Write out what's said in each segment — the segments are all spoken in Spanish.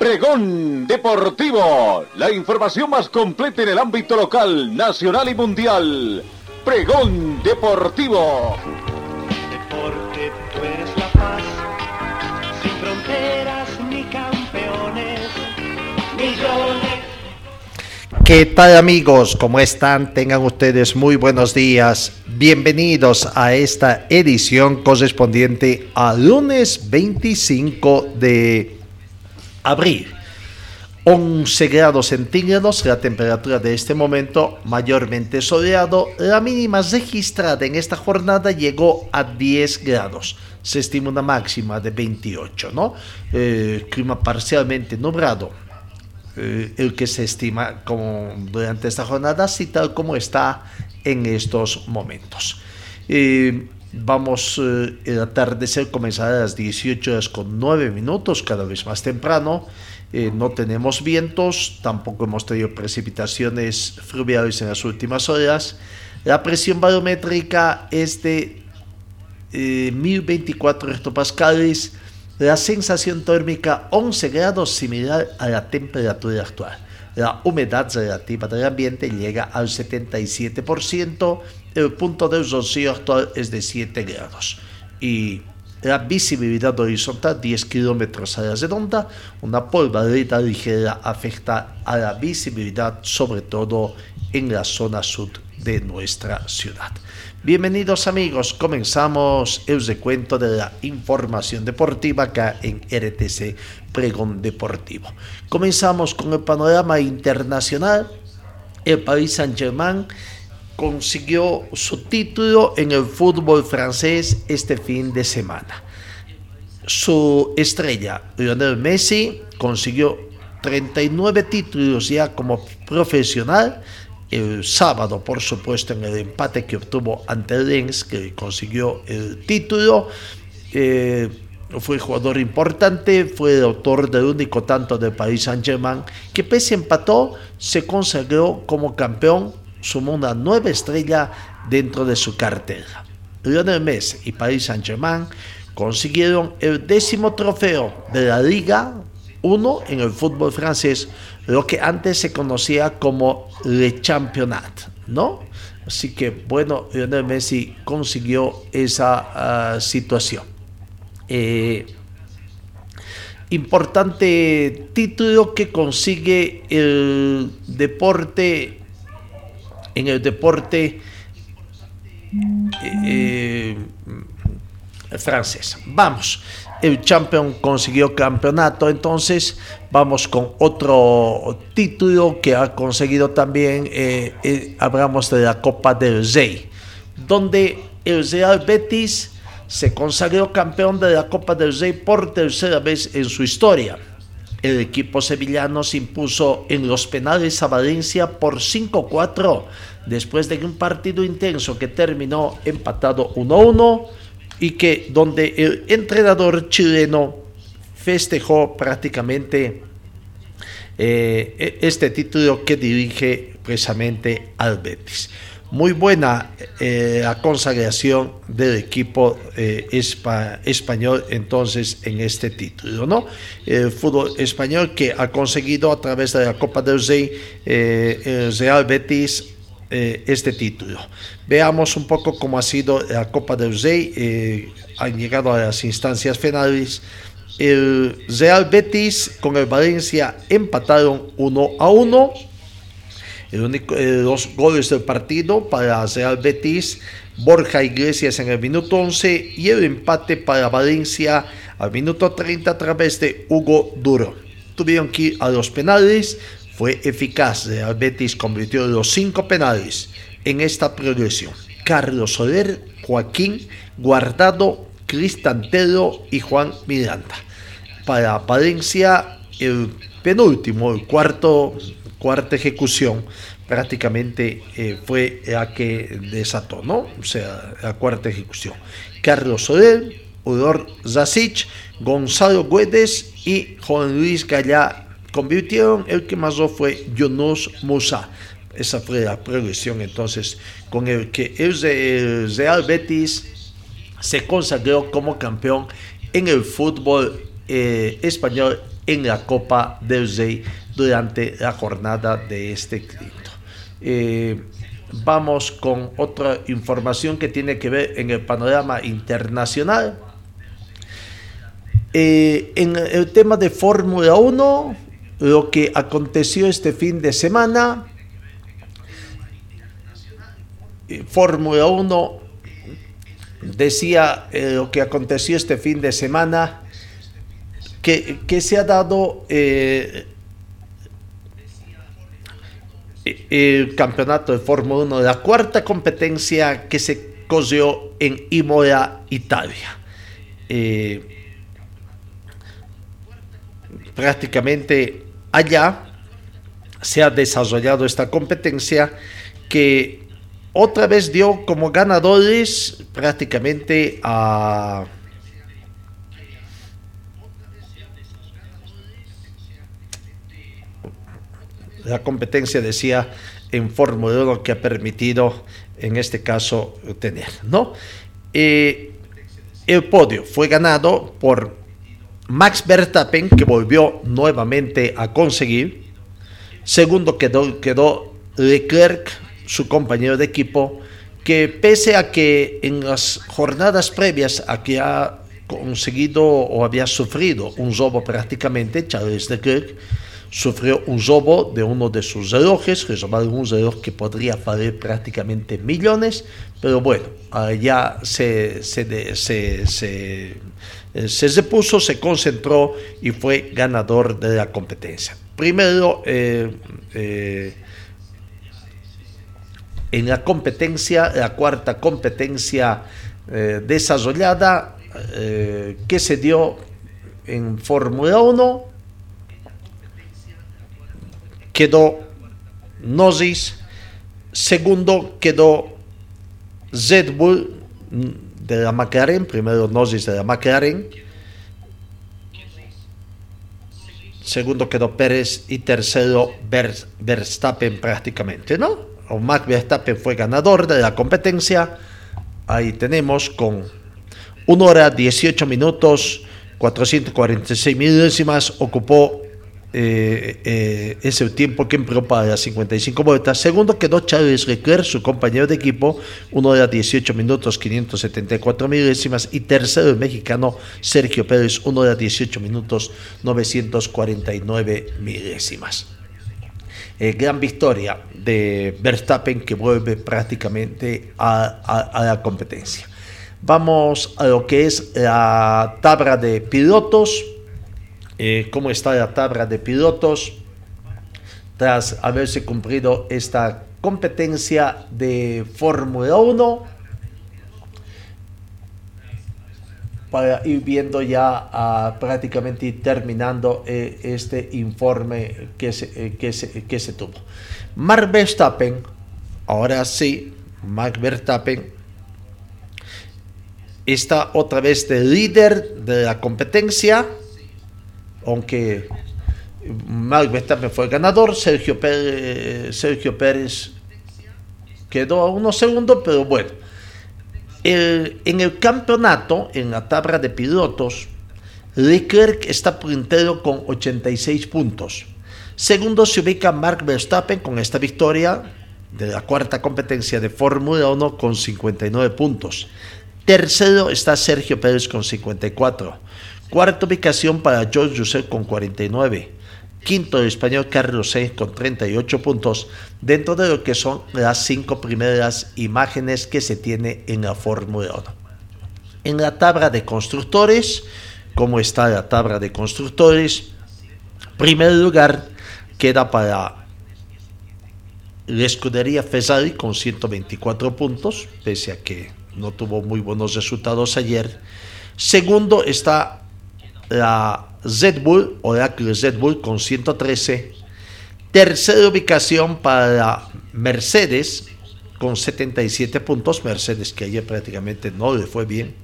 Pregón Deportivo, la información más completa en el ámbito local, nacional y mundial. Pregón Deportivo. Deporte, tú eres la paz, sin fronteras ni campeones, millones. ¿Qué tal amigos? ¿Cómo están? Tengan ustedes muy buenos días. Bienvenidos a esta edición correspondiente al lunes 25 de abril. 11 grados centígrados, la temperatura de este momento mayormente soleado. La mínima registrada en esta jornada llegó a 10 grados. Se estima una máxima de 28, ¿no? Eh, clima parcialmente nublado. Eh, el que se estima como durante esta jornada, así tal como está en estos momentos. Eh, Vamos, eh, el atardecer comenzará a las 18 horas con 9 minutos, cada vez más temprano. Eh, no tenemos vientos, tampoco hemos tenido precipitaciones fluviales en las últimas horas. La presión barométrica es de eh, 1024 hectopascales. La sensación térmica 11 grados, similar a la temperatura actual. La humedad relativa del ambiente llega al 77%. El punto de rocío actual es de 7 grados. Y la visibilidad horizontal 10 kilómetros a la redonda. Una polvareda ligera afecta a la visibilidad, sobre todo en la zona sur de nuestra ciudad. Bienvenidos amigos, comenzamos el recuento de la información deportiva acá en RTC Pregón Deportivo. Comenzamos con el panorama internacional. El Paris Saint-Germain consiguió su título en el fútbol francés este fin de semana. Su estrella, Lionel Messi, consiguió 39 títulos ya como profesional. El sábado, por supuesto, en el empate que obtuvo ante Lens, que consiguió el título. Eh, fue jugador importante, fue el autor del único tanto del Paris Saint-Germain, que pese empató, se consagró como campeón, sumó una nueva estrella dentro de su cartera. Lionel Messi y Paris Saint-Germain consiguieron el décimo trofeo de la Liga 1 en el fútbol francés, lo que antes se conocía como Le Championnat, ¿no? Así que bueno, Lionel Messi consiguió esa uh, situación. Eh, importante título que consigue el deporte en el deporte eh, francés. Vamos, el champion consiguió campeonato, entonces vamos con otro título que ha conseguido también, eh, eh, hablamos de la Copa del Rey, donde el Real Betis se consagró campeón de la Copa del Rey por tercera vez en su historia. El equipo sevillano se impuso en los penales a Valencia por 5-4 después de un partido intenso que terminó empatado 1-1 y que donde el entrenador chileno festejó prácticamente eh, este título que dirige precisamente al Betis muy buena eh, la consagración del equipo eh, espa, español entonces en este título, ¿no? El fútbol español que ha conseguido a través de la Copa del Rey eh, el Real Betis eh, este título. Veamos un poco cómo ha sido la Copa del Rey, eh, han llegado a las instancias finales. El Real Betis con el Valencia empataron 1 a 1 el único, eh, dos goles del partido para Real Betis, Borja Iglesias en el minuto 11 y el empate para Valencia al minuto 30 a través de Hugo Duro. Tuvieron que ir a los penales, fue eficaz. Real Betis convirtió los cinco penales en esta progresión. Carlos Soler, Joaquín, Guardado, Cristantelo y Juan Miranda. Para Valencia el penúltimo, el cuarto, cuarta ejecución, prácticamente eh, fue la que desató, ¿no? O sea, la cuarta ejecución. Carlos Soler, Udor Zasic, Gonzalo Guedes y Juan Luis Gallá convirtieron. El que más fue Yunus Musa. Esa fue la progresión entonces con el que el Real Betis se consagró como campeón en el fútbol eh, español en la Copa del Rey durante la jornada de este quinto. Eh, vamos con otra información que tiene que ver en el panorama internacional. Eh, en el tema de Fórmula 1, lo que aconteció este fin de semana, Fórmula 1 decía lo que aconteció este fin de semana que, se ha dado eh, el campeonato de Fórmula 1, la cuarta competencia que se cogió en Imola, Italia. Eh, prácticamente allá se ha desarrollado esta competencia que otra vez dio como ganadores prácticamente a la competencia decía en Fórmula 1 que ha permitido en este caso tener, ¿no? Eh, el podio fue ganado por Max Verstappen, que volvió nuevamente a conseguir. Segundo quedó, quedó Leclerc, su compañero de equipo, que pese a que en las jornadas previas a que ha conseguido o había sufrido un robo prácticamente, Charles Leclerc, sufrió un robo de uno de sus relojes, que robaron un reloj que podría valer prácticamente millones, pero bueno, ya se, se, se, se, eh, se repuso, se concentró y fue ganador de la competencia. Primero, eh, eh, en la competencia, la cuarta competencia desarrollada que se dio en Fórmula 1, quedó Norris, segundo quedó Red Bull de la McLaren, primero Norris de la McLaren, segundo quedó Pérez y tercero Verstappen prácticamente, ¿no? O Max Verstappen fue ganador de la competencia. Ahí tenemos con 1 hora 18 minutos 446 milésimas, ocupó eh, eh, es el tiempo que las 55 vueltas. Segundo quedó Charles Leclerc, su compañero de equipo, uno de las 18 minutos 574 milésimas. Y tercero el mexicano Sergio Pérez, uno de las 18 minutos 949 milésimas. Eh, gran victoria de Verstappen que vuelve prácticamente a la competencia. Vamos a lo que es la tabla de pilotos eh, cómo está la tabla de pilotos tras haberse cumplido esta competencia de Fórmula 1 para ir viendo ya ah, prácticamente terminando eh, este informe que se, eh, que, se, que se tuvo. Mark Verstappen, ahora sí, Mark Verstappen está otra vez de líder de la competencia aunque Max Verstappen fue ganador, Sergio Pérez, Sergio Pérez quedó a unos segundos, pero bueno. en el campeonato, en la tabla de pilotos, Leclerc está puntero con 86 puntos. Segundo se ubica Mark Verstappen con esta victoria de la cuarta competencia de Fórmula 1 con 59 puntos. Tercero está Sergio Pérez con 54. Cuarta ubicación para George Russell con 49. Quinto el español Carlos Sainz con 38 puntos dentro de lo que son las cinco primeras imágenes que se tiene en la Fórmula 1. En la tabla de constructores, ¿cómo está la tabla de constructores? Primer lugar queda para la escudería Ferrari con 124 puntos, pese a que no tuvo muy buenos resultados ayer. Segundo está la Red Bull, Oracle Red Bull con 113. Tercera ubicación para Mercedes con 77 puntos. Mercedes que ayer prácticamente no le fue bien.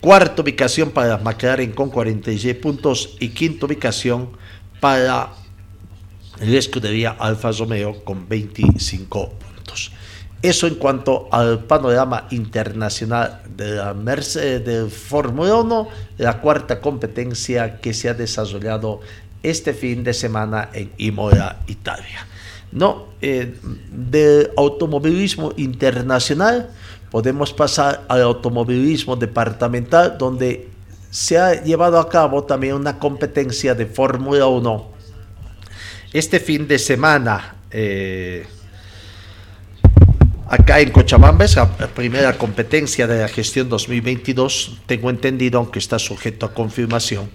Cuarta ubicación para McLaren con 46 puntos. Y quinta ubicación para la escudería Alfa Romeo con 25 puntos. Eso en cuanto al panorama internacional de la Mercedes de Fórmula 1, la cuarta competencia que se ha desarrollado este fin de semana en Imola, Italia. No, eh, del automovilismo internacional podemos pasar al automovilismo departamental, donde se ha llevado a cabo también una competencia de Fórmula 1. Este fin de semana, eh, acá en Cochabamba, es la primera competencia de la gestión 2022, tengo entendido, aunque está sujeto a confirmación,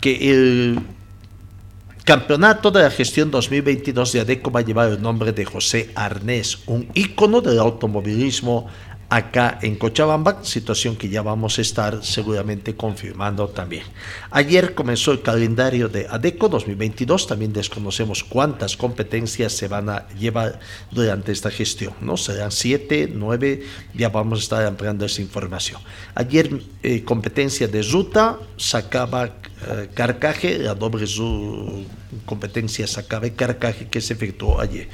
que el Campeonato de la Gestión 2022 de ADECO va a llevar el nombre de José Arnés, un ícono del automovilismo acá en Cochabamba, situación que ya vamos a estar seguramente confirmando también. Ayer comenzó el calendario de ADECO 2022, también desconocemos cuántas competencias se van a llevar durante esta gestión, ¿no? Serán siete, nueve, ya vamos a estar ampliando esa información. Ayer eh, competencia de ruta, sacaba eh, Carcaje, la doble competencia sacaba Carcaje que se efectuó ayer.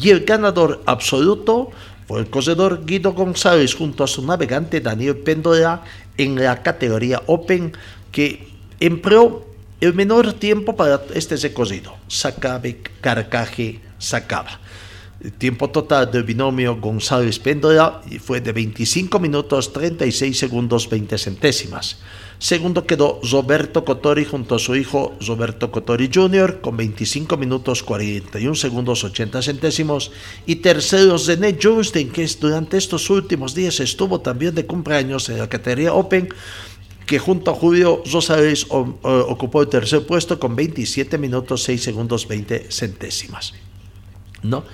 Y el ganador absoluto fue el corredor Guido González junto a su navegante Daniel Pendola en la categoría Open que empleó el menor tiempo para este recorrido. Sacabe, Carcaje, Sacaba. El tiempo total del binomio González Pendola fue de 25 minutos 36 segundos 20 centésimas. Segundo quedó Roberto Cotori junto a su hijo Roberto Cotori Jr. con 25 minutos 41 segundos 80 centésimos. Y tercero René Justin, que durante estos últimos días estuvo también de cumpleaños en la categoría Open, que junto a Julio Rosales ocupó el tercer puesto con 27 minutos 6 segundos 20 centésimas. ¿No?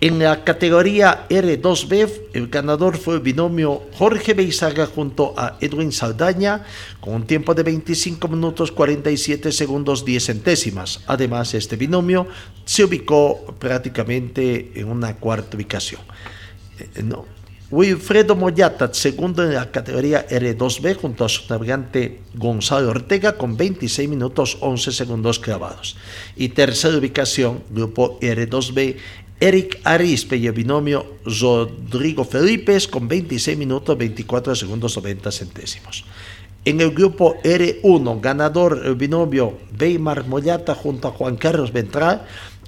En la categoría R2B, el ganador fue el binomio Jorge Beizaga junto a Edwin Saldaña, con un tiempo de 25 minutos 47 segundos 10 centésimas. Además, este binomio se ubicó prácticamente en una cuarta ubicación. Eh, no. Wilfredo Moyata, segundo en la categoría R2B, junto a su navegante Gonzalo Ortega, con 26 minutos 11 segundos clavados. Y tercera ubicación, grupo R2B, Eric Arispe y el binomio Rodrigo Felipe con 26 minutos 24 segundos 90 centésimos. En el grupo R1, ganador el binomio Weimar Mollata junto a Juan Carlos Ventral,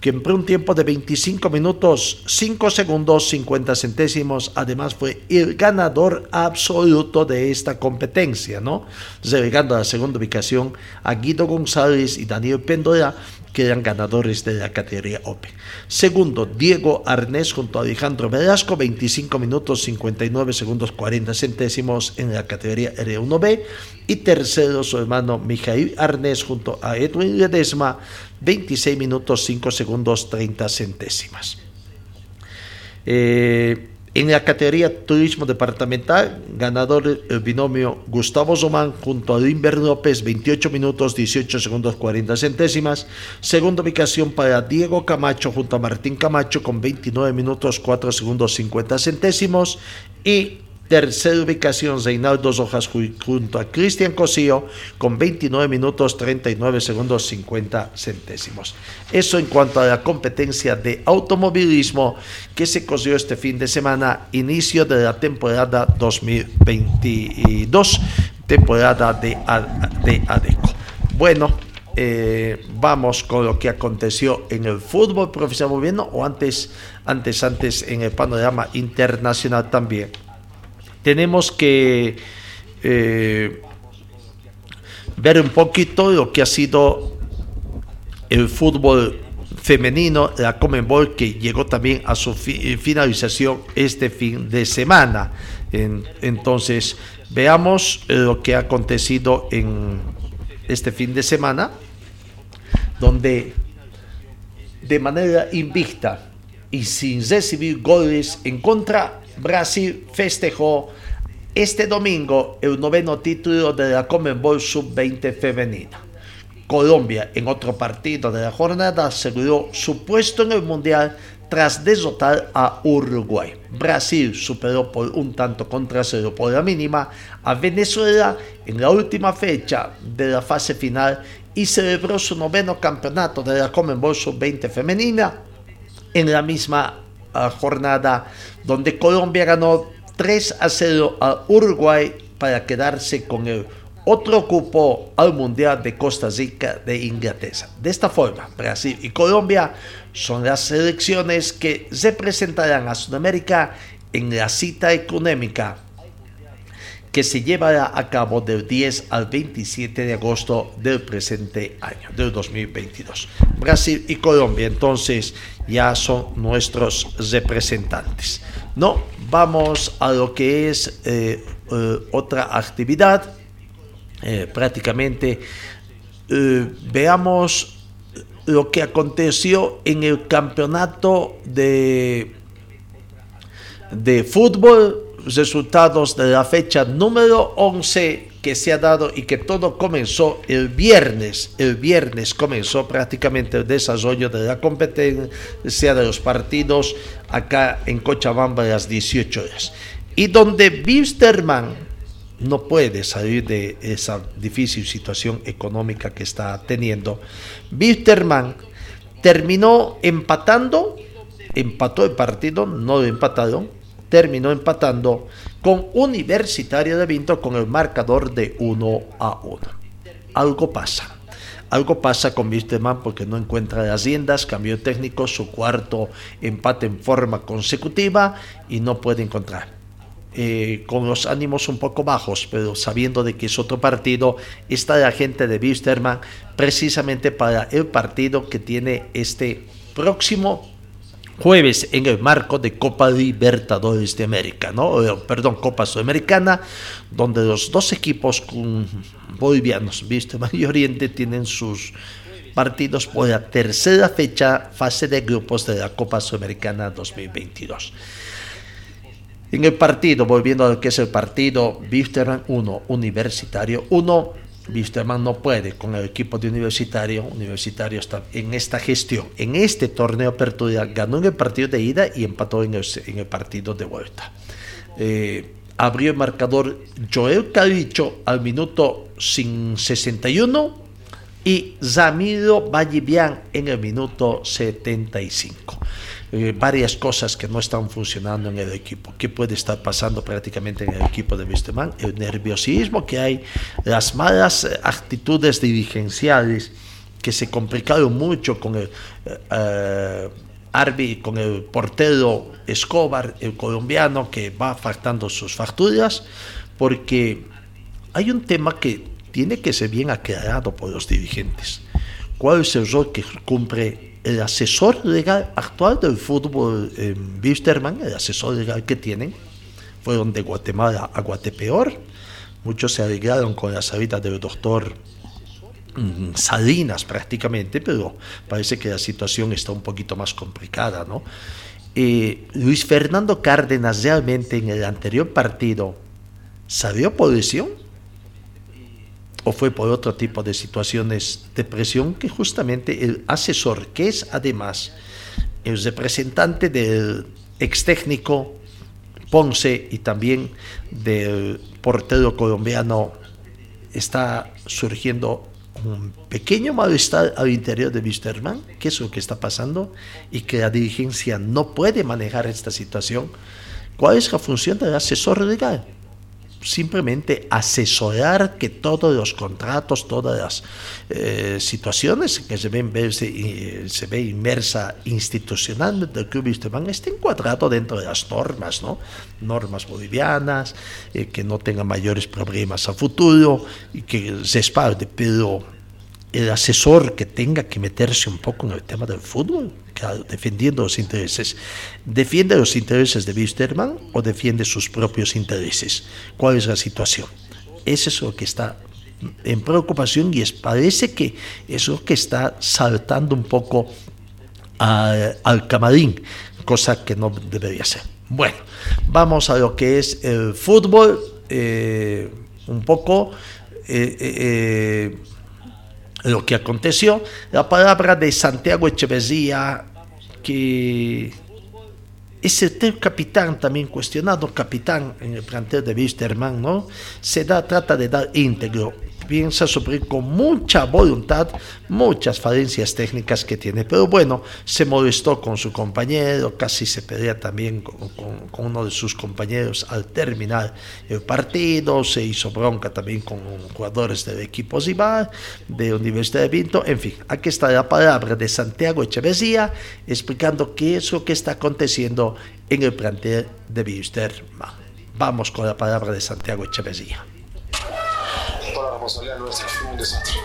empleó un tiempo de 25 minutos 5 segundos 50 centésimos. Además fue el ganador absoluto de esta competencia, ¿no? Relegando a la segunda ubicación a Guido González y Daniel Pendola que eran ganadores de la categoría Open. Segundo, Diego Arnés junto a Alejandro Velasco, 25 minutos 59 segundos 40 centésimos en la categoría R1B. Y tercero, su hermano Mijail Arnés junto a Edwin Ledesma, 26 minutos 5 segundos 30 centésimas. Eh, en la categoría Turismo Departamental, ganador el binomio Gustavo Zomán junto a Limber López, 28 minutos 18 segundos 40 centésimas. Segunda ubicación para Diego Camacho junto a Martín Camacho con 29 minutos 4 segundos 50 centésimos. Y Tercera ubicación, Reinaldo Rojas junto a Cristian Cosío con 29 minutos 39 segundos 50 centésimos. Eso en cuanto a la competencia de automovilismo que se cosió este fin de semana, inicio de la temporada 2022, temporada de, de ADECO. Bueno, eh, vamos con lo que aconteció en el fútbol profesional o antes, antes, antes en el panorama internacional también tenemos que eh, ver un poquito lo que ha sido el fútbol femenino, la Comenbol, que llegó también a su finalización este fin de semana. entonces, veamos lo que ha acontecido en este fin de semana, donde de manera invicta y sin recibir goles en contra, Brasil festejó este domingo el noveno título de la Conmebol Sub-20 femenina. Colombia, en otro partido de la jornada, aseguró su puesto en el Mundial tras derrotar a Uruguay. Brasil superó por un tanto contra cero por la mínima a Venezuela en la última fecha de la fase final y celebró su noveno campeonato de la Commonwealth Sub-20 femenina en la misma jornada donde Colombia ganó 3 a 0 a Uruguay para quedarse con el otro cupo al Mundial de Costa Rica de Inglaterra. De esta forma, Brasil y Colombia son las selecciones que representarán a Sudamérica en la cita económica que se llevará a cabo del 10 al 27 de agosto del presente año, del 2022. Brasil y Colombia entonces ya son nuestros representantes. No, vamos a lo que es eh, eh, otra actividad. Eh, prácticamente veamos lo que aconteció en el campeonato de, de fútbol, resultados de la fecha número 11 que se ha dado y que todo comenzó el viernes. El viernes comenzó prácticamente el desarrollo de la competencia de los partidos acá en Cochabamba a las 18 horas. Y donde Wisterman no puede salir de esa difícil situación económica que está teniendo. Bitterman terminó empatando, empató el partido, no lo empataron, terminó empatando con Universitario de Vinto con el marcador de 1 a 1. Algo pasa. Algo pasa con Wisterman porque no encuentra las riendas, cambió técnico, su cuarto empate en forma consecutiva y no puede encontrar. Eh, con los ánimos un poco bajos, pero sabiendo de que es otro partido, está la gente de Wisterman precisamente para el partido que tiene este próximo jueves en el marco de Copa Libertadores de América, ¿no? Eh, perdón, Copa Sudamericana, donde los dos equipos bolivianos, Wisterman y Oriente, tienen sus partidos por la tercera fecha, fase de grupos de la Copa Sudamericana 2022. En el partido, volviendo a lo que es el partido, Wisterman 1, Universitario 1. Wisterman no puede con el equipo de Universitario. Universitario está en esta gestión, en este torneo apertura, ganó en el partido de ida y empató en el, partido de vuelta. Eh, abrió el marcador Joel Calicho al minuto 61 y Zamiro Vallivian en el minuto 75. Eh, varias cosas que no están funcionando en el equipo. ¿Qué puede estar pasando prácticamente en el equipo de Wisterman? El nerviosismo que hay, las malas eh, actitudes dirigenciales que se complicaron mucho con el eh, Arbi, con el portero Escobar, el colombiano, que va faltando sus facturas, porque hay un tema que tiene que ser bien aclarado por los dirigentes. ¿Cuál es el rol que cumple el asesor legal actual del fútbol en Wisterman, el asesor legal que tienen, fueron de Guatemala a Guatepeor. Muchos se arreglaron con la salida del doctor mm, Salinas prácticamente, pero parece que la situación está un poquito más complicada, ¿no? Eh, Luis Fernando Cárdenas realmente en el anterior partido salió por lesión o fue por otro tipo de situaciones de presión que justamente el asesor, que es además el representante del ex técnico Ponce y también del portero colombiano, está surgiendo un pequeño malestar al interior de Wisterman, que es lo que está pasando, y que la dirigencia no puede manejar esta situación. ¿Cuál es la función del asesor legal? Simplemente asesorar que todos los contratos, todas las eh, situaciones que se ven ve inmersa institucionalmente del Club Wisterman esté encuadrado dentro de las normas, ¿no? Normas bolivianas, eh, que no tenga mayores problemas a futuro y que se espalde, pero el asesor que tenga que meterse un poco en el tema del fútbol, defendiendo los intereses. ¿Defiende los intereses de Wisterman o defiende sus propios intereses? ¿Cuál es la situación? Eso es lo que está en preocupación y es, parece que es lo que está saltando un poco al camarín, cosa que no debería ser. Bueno, vamos a lo que es el fútbol, eh, un poco. Eh, eh, lo que aconteció. La palabra de Santiago Echeverría, que es el capitán también cuestionado, capitán en el plantel de Wisterman, ¿no? Se da, trata de dar íntegro piensa suplir con mucha voluntad muchas falencias técnicas que tiene. Pero bueno, se molestó con su compañero, casi se pelea también con, uno de sus compañeros al terminar el partido, se hizo bronca también con jugadores del equipo Zibar, de Universidad de Vinto. En fin, aquí está la palabra de Santiago Echeverría explicando qué es lo que está aconteciendo en el plantel de Wisterman. Vamos con la palabra de Santiago Echeverría responsabilidad nuestra, fue un desastre.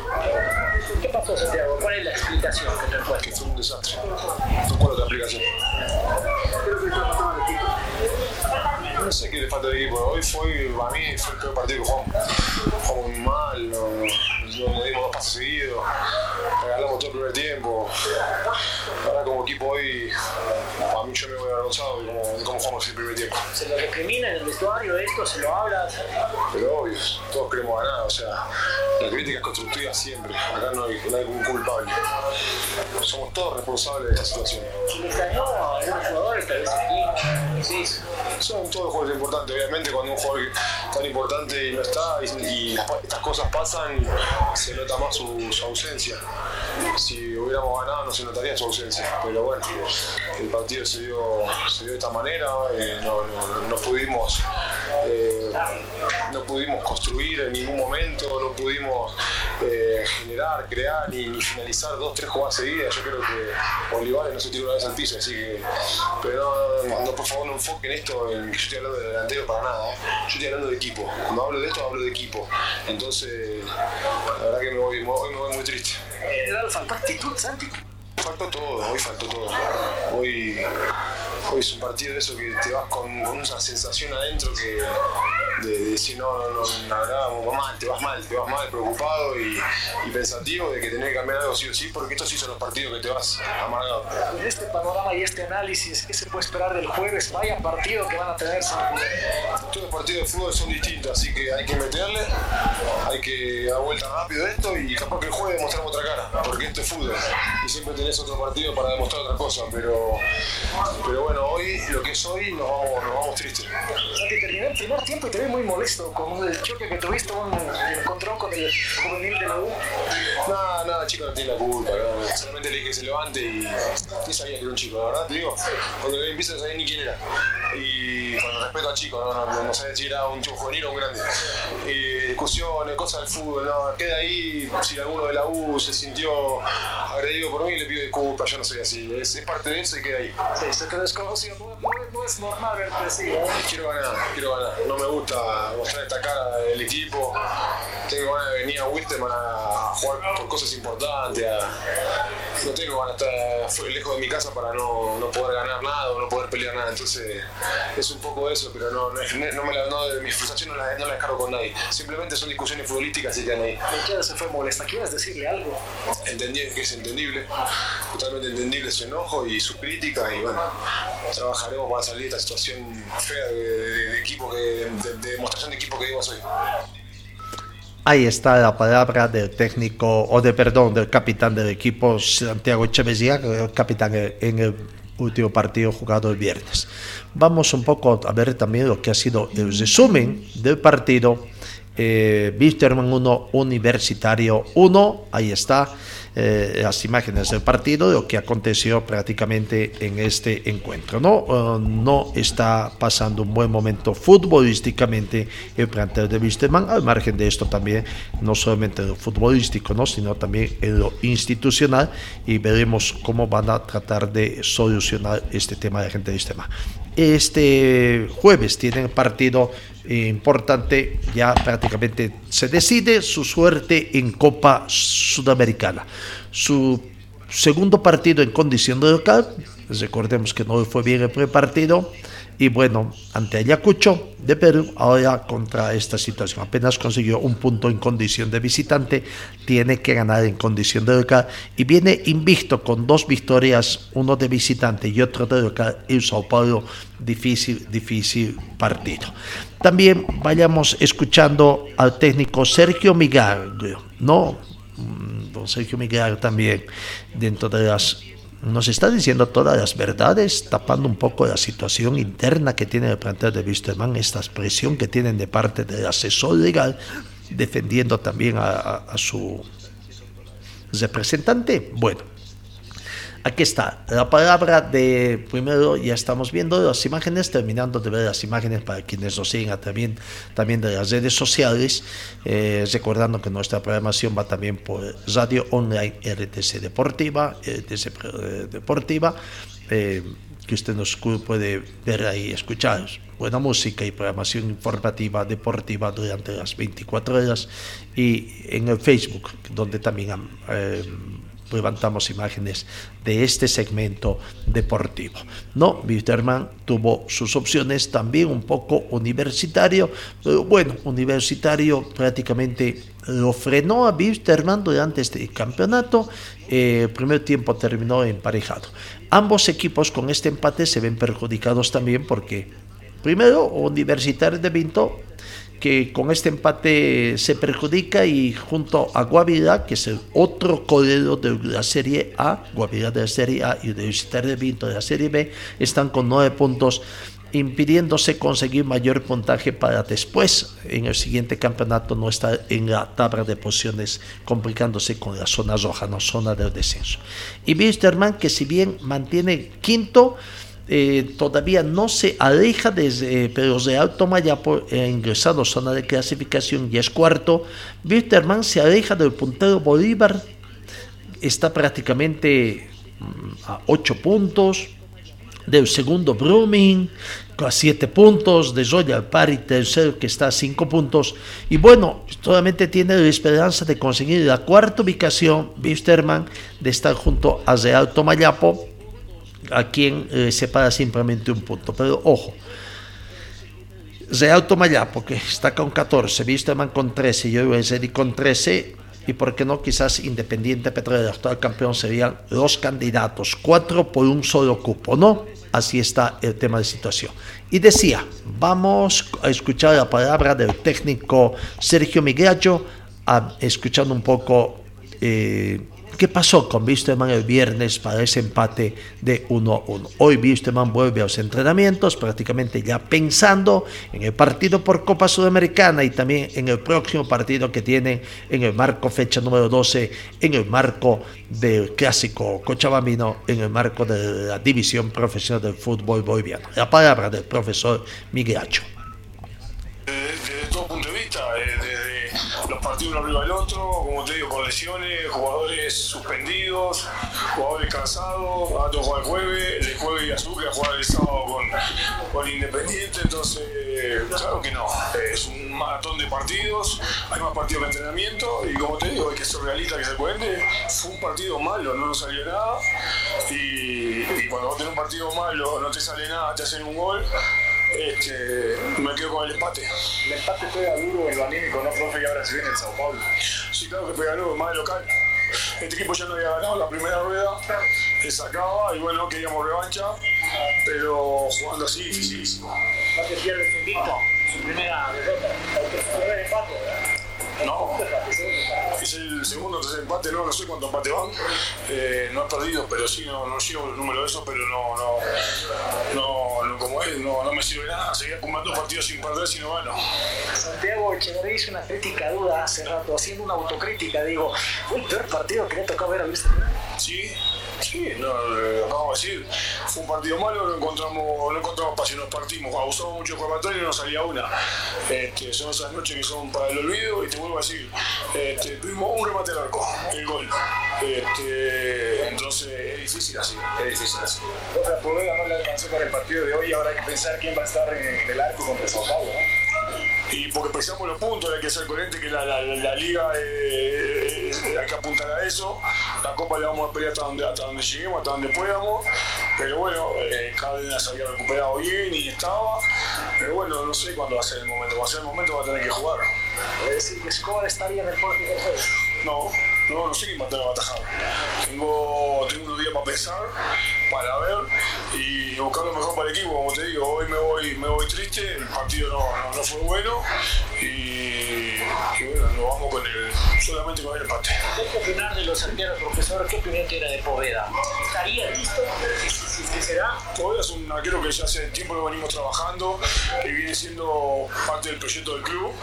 ¿Qué pasó, Santiago? ¿Cuál es la explicación que te encuentras? Que fue un desastre. ¿Cuál es la explicación? No sé qué le falta de equipo. Hoy fue, para mí, fue el peor partido que jugamos. Jugamos muy mal, no, no dimos dos pasos seguidos, regalamos todo el primer tiempo. Ahora como equipo hoy, a mí yo me voy avergonzado de cómo, cómo jugamos el primer tiempo. ¿Se lo recrimina en el vestuario esto? ¿Se lo habla? Pero obvio, todos queremos ganar, o sea, la crítica es constructiva siempre, acá no hay, no hay un culpable. Somos todos responsables de la situación. ¿Le extrañó a algunos jugadores, tal vez aquí? Son todos jugadores importantes, obviamente cuando un jugador tan importante no está y, y estas cosas pasan, se nota más su, su ausencia. Si hubiéramos ganado no se notaría su ausencia, pero bueno, el partido se dio, se dio de esta manera, eh, no, no, no, pudimos, eh, no pudimos construir en ningún momento, no pudimos eh, generar, crear ni, ni, finalizar dos, tres jugadas seguidas. Yo creo que Olivares no se tiró una vez al piso, así que, pero no, no, por favor no enfoquen esto en que yo estoy hablando de delantero para nada, ¿eh? yo estoy hablando de equipo. Cuando hablo de esto hablo de equipo. Entonces, la verdad que me voy, me voy, me voy muy triste. Eh, ¿Faltó actitud, Santi? Faltó todo, hoy faltó todo. Hoy, hoy es un partido de eso que te vas con, con una sensación adentro que de, de, decir no, no, no, la verdad, mal, te vas mal, te vas mal, preocupado y, y, pensativo de que tenés que cambiar algo sí o sí, porque estos sí son los partidos que te vas amargado. En este panorama y este análisis, ¿qué se puede esperar del jueves? Vaya partido que van a tener. Todos los partidos de fútbol son distintos, así que hay que meterle, hay que dar vuelta rápido esto y capaz que el jueves mostramos otra cara, porque esto es fútbol y siempre tenés otro partido para demostrar otra cosa, pero, pero bueno, hoy, lo que es hoy, nos vamos, nos vamos tristes. Santi, terminó el primer tiempo y te vi muy molesto con el choque que tuviste, un encontrón con el juvenil de la U. Nada, nada, chico no tiene la culpa, ¿no? solamente le dije que se levante y ni sabía que era un chico, la verdad, te digo, cuando le empieza no sabía ni quién era. Y con respeto al chico, no, no, no, no sabía si era un chico juvenil o un grande. Y discusiones, cosas del fútbol, no, queda ahí, si alguno de la U se sintió agredido por mí, le pido disculpas, yo no soy así, es, es parte de eso y queda ahí. Sí, se quedó desconocido, no, no, no, es normal verte así. ¿eh? Quiero ganar, quiero ganar, no me gusta mostrar esta cara del equipo, tengo ganas de venir a Wilterman a jugar por cosas importantes, a, no tengo ganas de estar lejos de mi casa para no, no poder ganar nada o no poder pelear nada, entonces es un poco eso, pero no, no, no me la, no, mi frustración no la, no la descargo con nadie, simplemente son discusiones futbolísticas y quedan ahí. ¿Qué se fue molesta? ¿Quieres decirle algo? Entendí que es entendible, totalmente entendible su enojo y su crítica y bueno, trabajaremos para salir de esta situación fea de, de, de equipo, que, de, de, demostración de equipo que dimos hoy. Ahí está la palabra del técnico, o de perdón, del capitán del equipo Santiago Echeverría, capitán en el último partido jugado el viernes. Vamos un poco a ver también lo que ha sido el resumen del partido. Eh, Wisterman 1, Universitario 1, ahí está eh, las imágenes del partido, lo que aconteció prácticamente en este encuentro. No, uh, no está pasando un buen momento futbolísticamente el plantel de Wisterman, al margen de esto también, no solamente en lo futbolístico, ¿no? sino también en lo institucional, y veremos cómo van a tratar de solucionar este tema de gente de Wisterman. Este jueves tienen partido importante, ya prácticamente se decide su suerte en Copa Sudamericana. Su segundo partido en condición de local, recordemos que no fue bien el primer partido, y bueno, ante Ayacucho de Perú, ahora contra esta situación, apenas consiguió un punto en condición de visitante, tiene que ganar en condición de local y viene invicto con dos victorias, uno de visitante y otro de local en Sao Paulo, difícil, difícil partido. También vayamos escuchando al técnico Sergio Migaglio, ¿no? don Sergio Miguel también, dentro de las nos está diciendo todas las verdades, tapando un poco la situación interna que tiene el plantel de Wisterman, esta expresión que tienen de parte del asesor legal, defendiendo también a, a su representante. Bueno, Aquí está, la palabra de primero ya estamos viendo las imágenes, terminando de ver las imágenes para quienes nos siguen también, también de las redes sociales, eh, recordando que nuestra programación va también por Radio Online RTC Deportiva, RTC eh, Deportiva, eh, que usted nos puede ver ahí, escuchar buena música y programación informativa deportiva durante las 24 horas y en el Facebook, donde también levantamos imágenes de este segmento deportivo. No, Wisterman tuvo sus opciones también un poco universitario, pero bueno, universitario prácticamente lo frenó a Wisterman durante este campeonato. Eh, el primer tiempo terminó emparejado. Ambos equipos con este empate se ven perjudicados también porque primero Universitario de Vinto que con este empate se perjudica y junto a Guavirá, que es el otro codero de la Serie A, Guavirá de la Serie A y Universitario de Vinto de la Serie B, están con nueve puntos impidiéndose conseguir mayor puntaje para después en el siguiente campeonato no estar en la tabla de posiciones complicándose con la zona roja, no zona del descenso. Y Wisterman que si bien mantiene quinto, eh, todavía no se aleja desde, pero Real ha ingresado a zona de clasificación y es cuarto. Bitterman se aleja del puntero Bolívar, está prácticamente mm, a 8 puntos. Del segundo Brumming, a 7 puntos. De Royal Party, tercero, que está a 5 puntos. Y bueno, solamente tiene la esperanza de conseguir la cuarta ubicación, Bisterman, de estar junto a Real Tomayapo a quien eh, separa simplemente un punto. Pero ojo, Real Tomayapo, que está con 14, Wisterman con 13 y yo con 13, y por qué no, quizás Independiente Petrolero, actual campeón, serían los candidatos, cuatro por un solo cupo, ¿no? Así está el tema de situación. Y decía, vamos a escuchar la palabra del técnico Sergio Migracho, escuchando un poco eh, ¿Qué pasó con Wisterman el viernes para ese empate de 1-1? Hoy Wisterman vuelve a los entrenamientos, prácticamente ya pensando en el partido por Copa Sudamericana y también en el próximo partido que tienen en el marco fecha número 12, en el marco del clásico cochabambino, en el marco de la división profesional del fútbol boliviano. La palabra del profesor desde los partidos uno arriba del otro, como te digo, con lesiones, jugadores suspendidos, jugadores cansados, a jugar el jueves, el jueves y Azul a jugar el sábado con, con Independiente, entonces claro que no, es un maratón de partidos, hay más partidos de entrenamiento y como te digo, hay que ser realista que se cuente, fue un partido malo, no nos salió nada y, y cuando vos tenés un partido malo, no te sale nada, te hacen un gol, este, me quedo con el empate. El empate pega duro en lo anímico, ¿no, profe? Y ahora se viene el Sao Paulo. Sí, claro que pega duro, más de local. Este equipo ya no había ganado la primera rueda, se sacaba y bueno, queríamos revancha, pero jugando así, dificilísimo. ¿No te pierdes invicto? Su primera derrota. Su primer empate, ¿verdad? No, es el segundo o tercer empate, no, no sé cuántos empates van. Eh, no he perdido, pero sí, no, no llevo el número de eso, pero no, no, no, él, no, no me sirve nada. Seguir acumulando partidos sin perder si no gano. Santiago Echeverría hizo una crítica duda hace rato, haciendo una autocrítica. Digo, ¿fue el peor partido que le tocó ver a Luis Sí, Sí, no, lo acabamos de decir. Fue un partido malo, no encontramos, no encontramos pasión, nos partimos. Abusamos mucho de y no salía una. Este, son esas noches que son para el olvido y te vuelvo a decir, este, tuvimos un remate al arco, el gol. Este, entonces es difícil así, es difícil así. Otra prueba no le alcanzó para el partido de hoy, ahora hay que pensar quién va a estar en el arco contra Sao Paulo. Y porque pensamos los puntos, hay que ser coherente que la, la, la liga eh, eh, hay que apuntar a eso. La copa le vamos a pelear hasta donde, hasta donde lleguemos, hasta donde podamos. Pero bueno, eh, Cárdenas había recuperado bien y estaba. Pero bueno, no sé cuándo va a ser el momento. Va a ser el momento, va a tener que jugar. ¿Es decir que Escobar estaría en el No, no, no sé quién va a tener que atajar. Tengo, tengo unos días para pensar para ver y buscar lo mejor para el equipo, como te digo, hoy me voy, me voy triste, el partido no, no, fue bueno y, bueno, nos vamos con el, solamente con el empate. ¿Qué opinar de los arqueros, profesor? ¿Qué opinión tiene de Poveda? ¿Estaría listo? Si, será? Poveda es un arquero que ya hace tiempo que venimos trabajando, que viene siendo parte del proyecto del club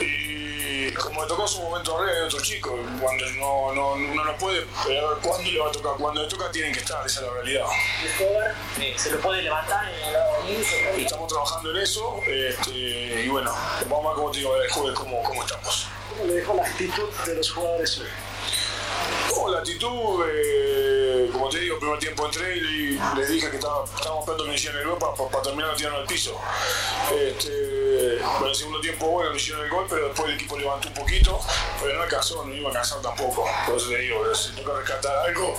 y como le tocó en su momento a hay otro chico, cuando no, no, uno no puede pero cuándo le va a tocar, cuando le toca tienen que estar, esa es la realidad. Eh, ¿Se lo puede levantar en el lado Estamos trabajando en eso este, y bueno, vamos a ver cómo te digo el jueves cómo, cómo estamos. ¿Cómo le dejó la actitud de los jugadores hoy? Oh, la actitud, eh, como te digo, el primer tiempo entré y les dije que estaba, estábamos esperando que me hicieran el gol para, para, terminar tirando al piso. Este, bueno, el segundo tiempo, bueno, me hicieron el gol, pero después el equipo levantó un poquito, pero no alcanzó, no iba a alcanzar tampoco. Por eso te digo, si toca rescatar algo,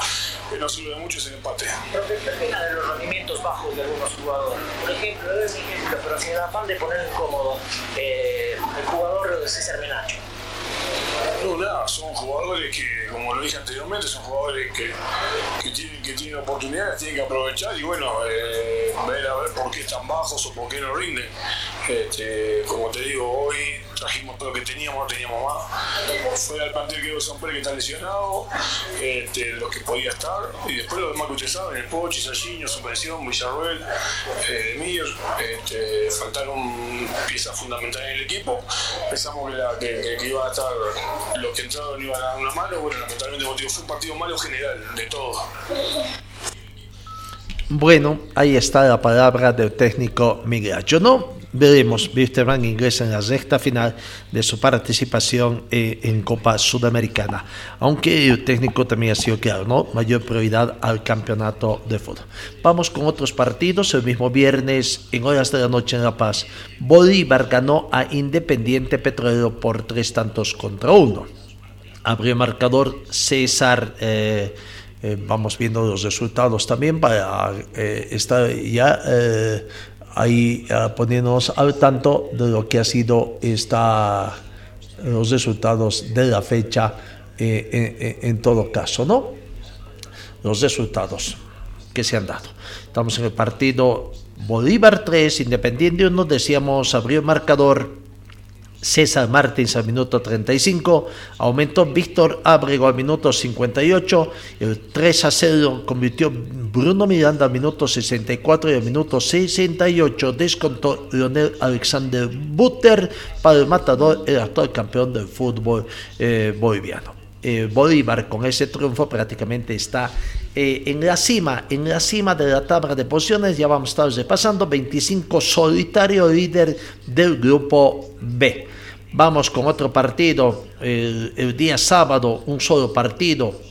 que no sirve de mucho es el empate. ¿qué opina de los rendimientos bajos de algunos jugadores? Por ejemplo, es ejemplo, pero sin el afán de poner incómodo, eh, el jugador César Menacho. No, nada, son jugadores que, como lo dije anteriormente, son jugadores que, que, tienen, que tienen oportunidades, tienen que aprovechar y bueno, eh, ver a ver por qué están bajos o por qué no rinden. Este, como te digo, hoy trajimos todo lo que teníamos, no teníamos más. Fue al plantel que San Pérez que está lesionado, este, los que podía estar, y después los demás que ustedes saben, el Pochi, Salliño, Suspensión, Villarruel, eh, Mir, este, faltaron piezas fundamentales en el equipo. Pensamos que, que, que, iba a estar, los que entraron iban a dar una mano, bueno, lamentablemente fue un partido malo general, de todo. Bueno, ahí está la palabra del técnico Miguel. No veremos Wisterman ingresa en la recta final de su participación eh, en Copa Sudamericana, aunque el técnico también ha sido claro, ¿no? Mayor prioridad al campeonato de fútbol. Vamos con otros partidos. El mismo viernes, en horas de la noche en La Paz, Bolívar ganó a Independiente Petrolero por tres tantos contra uno. Abrió marcador César. Eh, eh, vamos viendo los resultados también para estar ya ahí uh, poniéndonos al tanto de lo que ha sido esta, los resultados de la fecha eh, en, en, todo caso, ¿no? Los resultados que se han dado. Estamos en el partido Bolívar 3, Independiente 1, decíamos abrió el marcador César Martins al minuto 35, aumentó Víctor Ábrego al minuto 58, el 3 a 0 convirtió Bruno Miranda al minuto 64 y al minuto 68 descontó Leonel Alexander Butter para el matador, el actual campeón del fútbol eh, boliviano. Eh, Bolívar con ese triunfo prácticamente está eh, en la cima, en la cima de la tabla de posiciones, ya vamos a estar repasando, 25 solitario líder del grupo B. Vamos con otro partido, el, día sábado, un solo partido,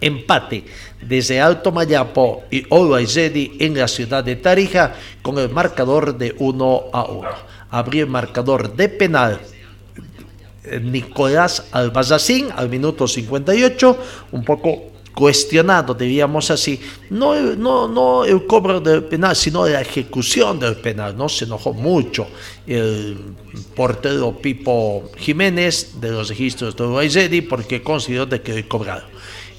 empate desde Alto Mayapo y Oloaizedi en la ciudad de Tarija con el marcador de 1 a 1. Abrió el marcador de penal Nicolás Albazacín al minuto 58, un poco cuestionado, diríamos así, no, no, no el cobro del penal, sino la ejecución del penal, ¿no? Se enojó mucho el portero Pipo Jiménez de los registros de Uruguay porque consideró de que cobrado.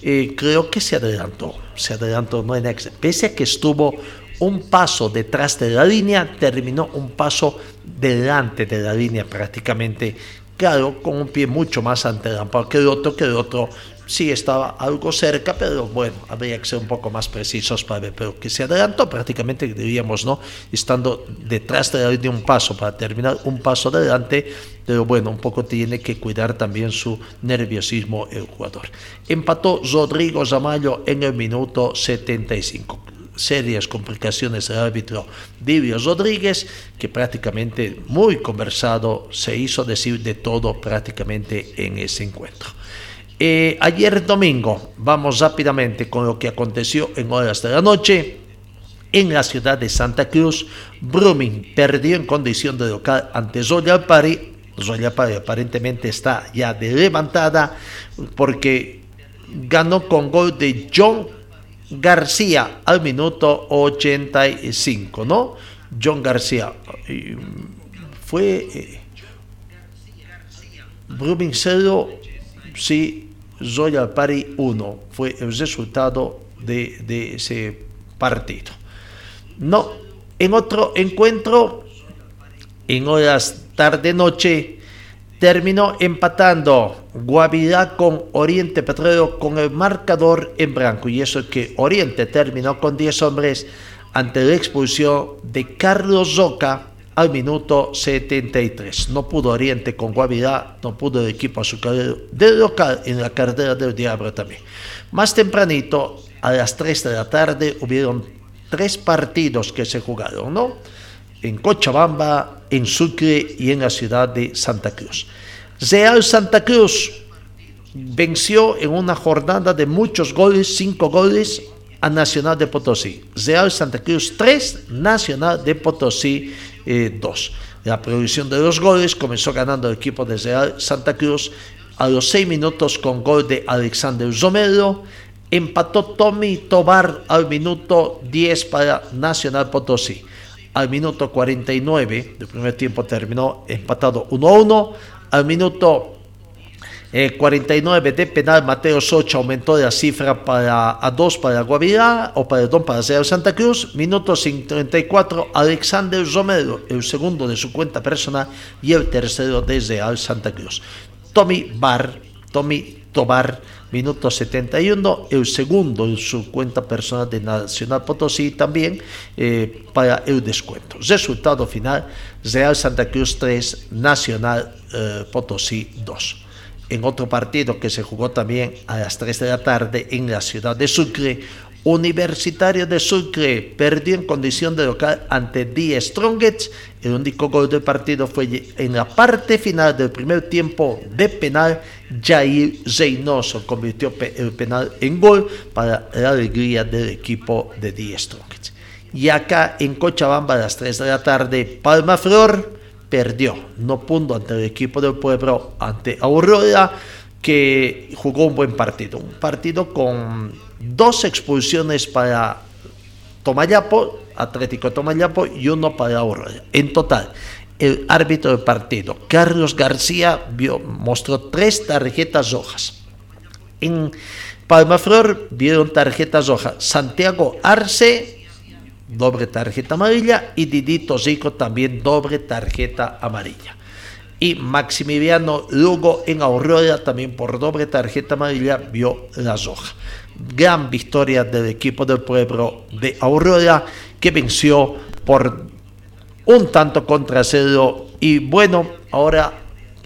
Eh, creo que se adelantó, se adelantó no en ex, pese a que estuvo un paso detrás de la línea, terminó un paso delante de la línea prácticamente claro, con un pie mucho más adelantado que el otro, que el otro sí estaba algo cerca, pero bueno, habría que ser un poco más precisos para ver, pero que se adelantó prácticamente, diríamos, ¿no? Estando detrás de la línea un paso para terminar un paso adelante, pero bueno, un poco tiene que cuidar también su nerviosismo el jugador. Empató Rodrigo Zamayo en el minuto 75 serias complicaciones del árbitro Divio Rodríguez, que prácticamente muy conversado se hizo decir de todo prácticamente en ese encuentro. Eh, ayer domingo, vamos rápidamente con lo que aconteció en horas de la noche. En la ciudad de Santa Cruz, Brumming perdió en condición de local ante Royal Party. Royal Party aparentemente está ya de levantada porque ganó con gol de John García al minuto 85, ¿no? John García. Fue eh, Brumming 0, sí, Royal Party 1. Fue el resultado de, de ese partido. No, en otro encuentro, en horas tarde-noche, terminó empatando Guavirá con Oriente Petróleo con el marcador en blanco. Y eso es que Oriente terminó con 10 hombres ante la expulsión de Carlos Zoca al minuto 73. No pudo Oriente con Guavirá, no pudo el equipo azucarero del local en la carrera del Diablo también. Más tempranito, a las 3 de la tarde, hubieron tres partidos que se jugaron, ¿no? En Cochabamba, en Sucre y en la ciudad de Santa Cruz. Real Santa Cruz venció en una jornada de muchos goles, cinco goles, a Nacional de Potosí. Real Santa Cruz 3, Nacional de Potosí 2. Eh, la producción de los goles comenzó ganando el equipo de Real Santa Cruz a los 6 minutos con gol de Alexander Romero. Empató Tommy Tobar al minuto 10 para Nacional Potosí. Al minuto 49 del primer tiempo terminó empatado 1-1. Al minuto 49 de penal, Mateo Socha aumentó la cifra para, a 2 para Guavirá, o perdón, para Real Santa Cruz. Minuto 34, Alexander Romero, el segundo de su cuenta personal y el tercero de Real Santa Cruz. Tommy Bar, Tommy Tobar, minuto 71, el segundo en su cuenta personal de Nacional Potosí también eh, para el descuento. Resultado final, Real Santa Cruz 3, Nacional eh, Potosí 2 en otro partido que se jugó también a las 3 de la tarde en la ciudad de Sucre, Universitario de Sucre perdió en condición de local ante Die Strongets. El único gol del partido fue en la parte final del primer tiempo de penal. Jair Reynoso convirtió el penal en gol para la alegría del equipo de Die Strongets. Y acá en Cochabamba a las 3 de la tarde, Palma Flor perdió, no pudo ante el equipo del pueblo, ante Aurora, que jugó un buen partido. Un partido con dos expulsiones para Tomayapo, Atlético Tomayapo, y uno para Aurora. En total, el árbitro del partido, Carlos García, vio, mostró tres tarjetas rojas. En Palmaflor vieron tarjetas rojas Santiago Arce, doble tarjeta amarilla y Didito Zico también doble tarjeta amarilla. Y Maximiliano Lugo en Aurora también por doble tarjeta amarilla vio la roja. Gran victoria del equipo del pueblo de Aurora que venció por un tanto contra cero. Y bueno, ahora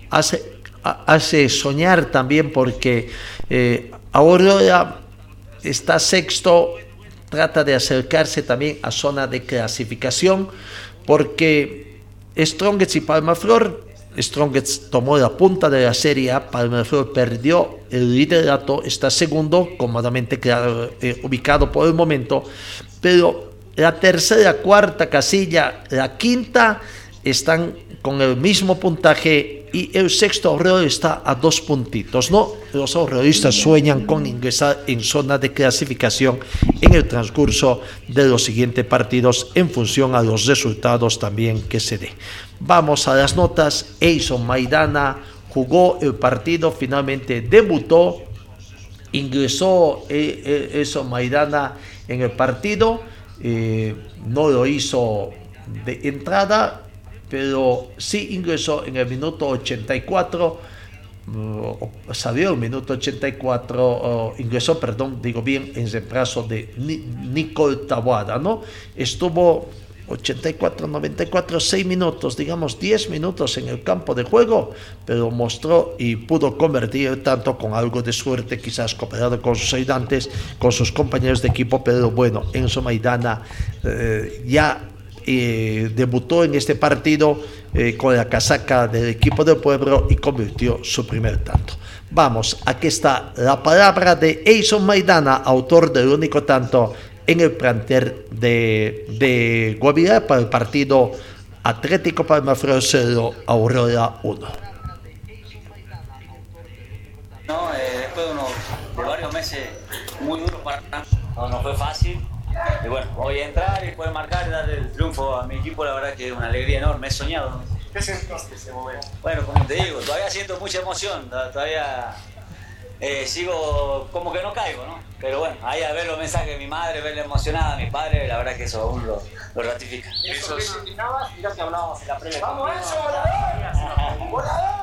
hace, soñar también porque eh, Aurora está sexto trata de acercarse también a zona de clasificación porque Strongets y Palmaflor, Strongets tomó la punta de la serie A, Palmaflor perdió el liderato, está segundo, cómodamente eh, ubicado por el momento, pero la tercera, cuarta casilla, la quinta están con el mismo puntaje y el sexto ahorro está a dos puntitos, ¿no? Los ahorristas sueñan con ingresar en zona de clasificación en el transcurso de los siguientes partidos en función a los resultados también que se dé. Vamos a las notas. Eison Maidana jugó el partido, finalmente debutó, ingresó Eison Maidana en el partido, eh, no lo hizo de entrada, pero sí ingresó en el minuto 84, mm, salió el minuto 84, ingresó, perdón, digo bien, en reemplazo de Nicole Tabuada, ¿no? Estuvo 84, 94, 6 minutos, digamos 10 minutos en el campo de juego, pero mostró y pudo convertir tanto con algo de suerte, quizás cooperado con sus ayudantes, con sus compañeros de equipo, pero bueno, Enzo Maidana eh, ya eh, debutó en este partido eh, con la casaca del equipo del pueblo y convirtió su primer tanto. Vamos, aquí está la palabra de Eison Maidana, autor del único tanto en el plantel de, de para el partido Atlético Palmaflor 0, Aurora 1. No, eh, después de, unos, varios meses muy duros para no, no fue fácil y bueno, voy a entrar y poder marcar y darle el triunfo a mi equipo, la verdad que es una alegría enorme, he soñado. ¿Qué sentiste ese momento? Bueno, como te digo, todavía siento mucha emoción, todavía eh, sigo como que no caigo, ¿no? Pero bueno, ahí a ver los mensajes de mi madre, verla emocionada, mi padre, la verdad que eso aún lo, lo ratifica. Eso que terminabas, mirá que hablábamos en la previa. ¡Vamos, eso, volador! ¡Volador!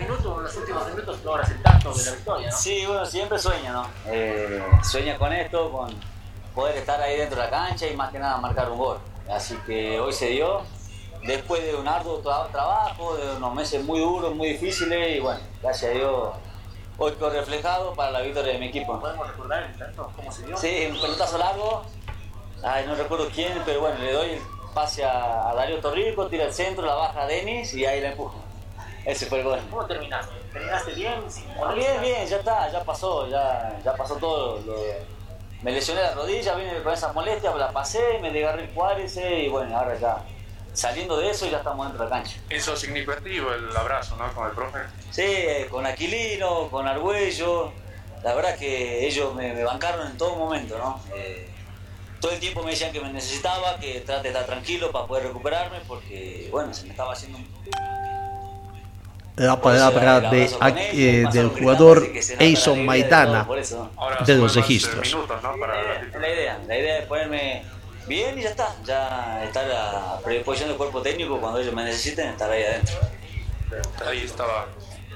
Minutos, los últimos minutos logras el tanto de la victoria, ¿no? Sí, bueno, siempre sueña, ¿no? Eh, sueña con esto, con poder estar ahí dentro de la cancha y más que nada marcar un gol. Así que hoy se dio, después de un arduo tra- trabajo, de unos meses muy duros, muy difíciles y bueno, gracias a Dios hoy quedó reflejado para la victoria de mi equipo. ¿Podemos recordar el tanto? ¿Cómo se dio? Sí, un pelotazo largo, ay, no recuerdo quién, pero bueno, le doy el pase a, a Darío Torrico, tira el centro, la baja a Denis y ahí la empujo. Ese fue el gol. ¿Cómo terminaste? ¿Terminaste bien? Sin Bien, bien, ya está, ya pasó, ya, ya pasó todo. lo- me lesioné la rodilla, vine con esas molestias, la pasé, me desgarré el cuádriceps y bueno, ahora ya saliendo de eso ya estamos dentro de la cancha. Eso significativo el abrazo, ¿no? Con el profe. Sí, eh, con Aquilino, con Argüello, la verdad que ellos me, me bancaron en todo momento, ¿no? Eh, todo el tiempo me decían que me necesitaba, que trate de estar tranquilo para poder recuperarme, porque bueno, se me estaba haciendo un La Por eso palabra de, eh, del jugador la Eison Maidana de los eh, registros. la La idea, la idea, la idea es ponerme bien y ya está, ya estar a predisposición del cuerpo técnico cuando ellos me necesiten, estar ahí adentro. Ahí estaba.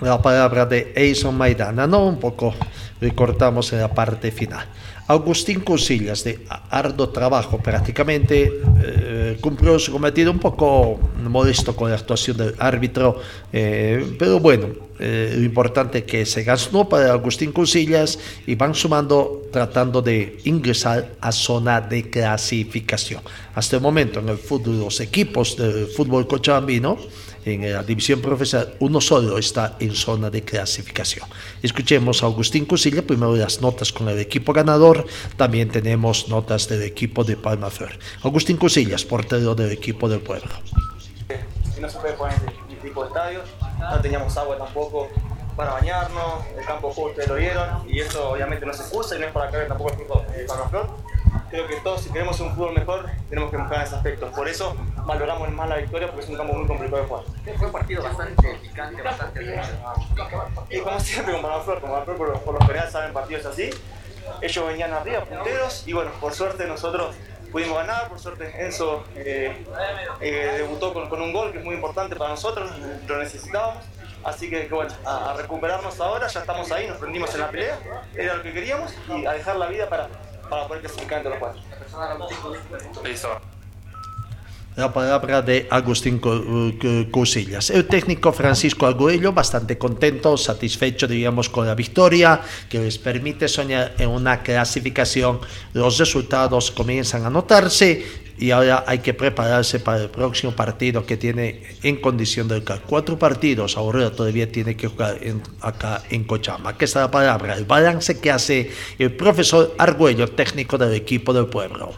la palabra de Eison Maidana, ¿no? Un poco recortamos en la parte final. Agustín Cusillas, de arduo trabajo prácticamente, eh, cumplió su cometido un poco modesto con la actuación del árbitro, eh, pero bueno, eh, lo importante es que se ganó para Agustín Cusillas y van sumando tratando de ingresar a zona de clasificación. Hasta el momento en el fútbol, los equipos del fútbol cochabambino, en la división profesional, uno solo está en zona de clasificación. Escuchemos a Agustín Cusilla, primero las notas con el equipo ganador, también tenemos notas del equipo de Palma Flor. Agustín Cusillas, portero del equipo del pueblo. y no se puede poner este tipo de estadios. No teníamos agua tampoco para bañarnos, el campo de ustedes lo vieron y eso obviamente no se excusa y no es para caer tampoco el fútbol de Palmaflor. Creo que todos si queremos un fútbol mejor tenemos que mejorar ese aspecto. Por eso valoramos más la victoria porque es un campo muy complicado de jugar. Fue un partido bastante picante, bastante. Y como siempre con Palmaflor, como Palmaflor por, por lo general saben partidos así, ellos venían arriba, punteros y bueno, por suerte nosotros pudimos ganar, por suerte Enzo eh, eh, debutó con, con un gol que es muy importante para nosotros, lo necesitábamos. Así que, que bueno, a, a recuperarnos ahora, ya estamos ahí, nos prendimos en la pelea, era lo que queríamos y a dejar la vida para, para poder clasificar entre los cuatro. Listo. La palabra de Agustín Cu- Cu- Cusillas. El técnico Francisco Arguello, bastante contento, satisfecho, diríamos, con la victoria, que les permite soñar en una clasificación. Los resultados comienzan a notarse y ahora hay que prepararse para el próximo partido que tiene en condición de local. Cuatro partidos, ahora todavía tiene que jugar en- acá en Cochabamba. Aquí está la palabra, el balance que hace el profesor Arguello, técnico del equipo del pueblo.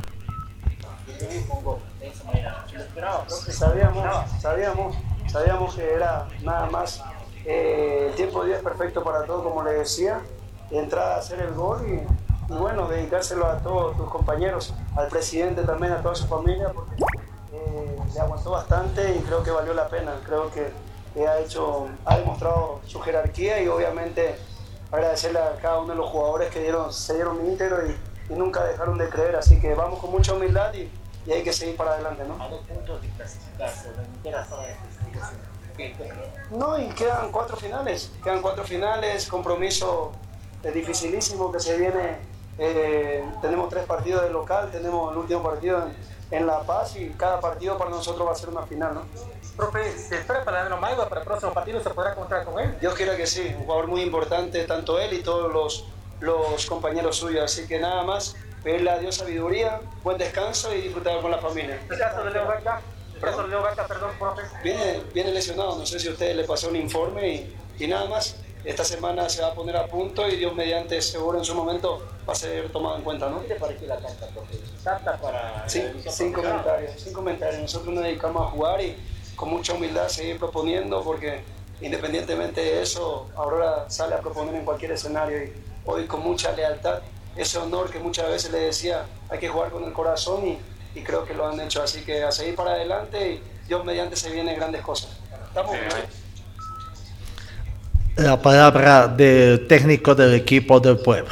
Sabíamos, sabíamos, sabíamos que era nada más eh, el tiempo de día es perfecto para todo, como le decía, entrar a hacer el gol y, y bueno, dedicárselo a todos tus compañeros, al presidente también, a toda su familia, porque eh, le aguantó bastante y creo que valió la pena. Creo que, ha hecho, ha demostrado su jerarquía y obviamente agradecerle a cada uno de los jugadores que dieron, se dieron íntegro y, y nunca dejaron de creer. Así que vamos con mucha humildad y, y hay que seguir para adelante, ¿no? A dos puntos de clasificarse, de meter a zona de clasificación. ¿Qué- qué crees? No, y quedan cuatro finales, quedan cuatro finales, compromiso eh, dificilísimo que se viene. Eh, tenemos tres partidos de local, tenemos el último partido en, en La Paz y cada partido para nosotros va a ser una final, ¿no? Profe, ¿se espera para Maiva para el próximo partido? ¿Se podrá contar con él? Dios quiera que sí, un jugador muy importante, tanto él y todos los, los compañeros suyos. Así que nada más, pedirle a Dios sabiduría, buen descanso y disfrutar con la familia. ¿El caso de Leo Vaca? ¿El caso de Leo Vaca, perdón, profe? Viene, viene lesionado, no sé si a ustedes le pasó un informe y, y nada más. Esta semana se va a poner a punto y Dios mediante seguro en su momento va a ser tomado en cuenta, ¿no? ¿Qué te pareció la carta? Carta para... Sí, sin comentarios, sin comentarios. Nosotros nos dedicamos a jugar y con mucha humildad seguir proponiendo porque independientemente de eso, Aurora sale a proponer en cualquier escenario y hoy con mucha lealtad, ese honor que muchas veces le decía, hay que jugar con el corazón y, y creo que lo han hecho. Así que a seguir para adelante y Dios mediante se vienen grandes cosas. ¿Estamos? Ahí. La palabra del técnico del equipo del pueblo.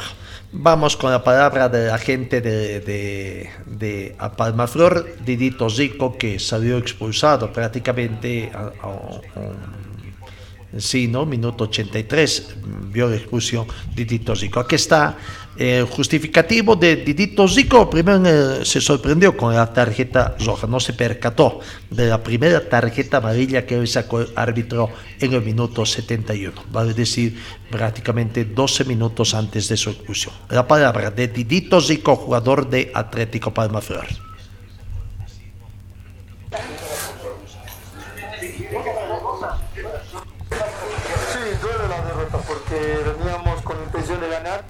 Vamos con la palabra de la gente de, de, de a Palmaflor, Didito Zico, que salió expulsado prácticamente a, a, sí, ¿no? Minuto 83, vio la expulsión Didito Zico. Aquí está el justificativo de Didito Zico. Primero eh, se sorprendió con la tarjeta roja, no se percató de la primera tarjeta amarilla que sacó el árbitro en el minuto 71, vale decir prácticamente 12 minutos antes de su expulsión. La palabra de Didito Zico, jugador de Atlético. Sí, duele la derrota porque veníamos con intención de ganar.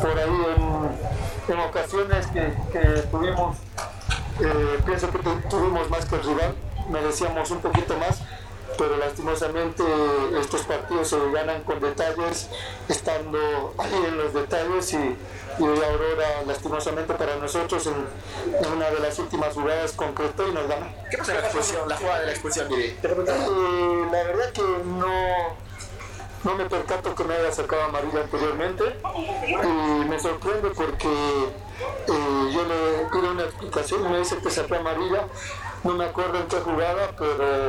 Por ahí en, en ocasiones que, que tuvimos, eh, pienso que tu- tuvimos más que el rival, merecíamos un poquito más, pero lastimosamente estos partidos se ganan con detalles, estando ahí en los detalles y, y hoy Aurora lastimosamente para nosotros en, en una de las últimas jugadas concretó y nos ganó. ¿Qué pasó en la expulsión, la jugada de la expulsión? Eh, la verdad que no, no me percato que me haya sacado amarilla anteriormente. Y me sorprende porque eh, yo le pido una explicación. Me dice que sacó amarilla. No me acuerdo en qué jugada, pero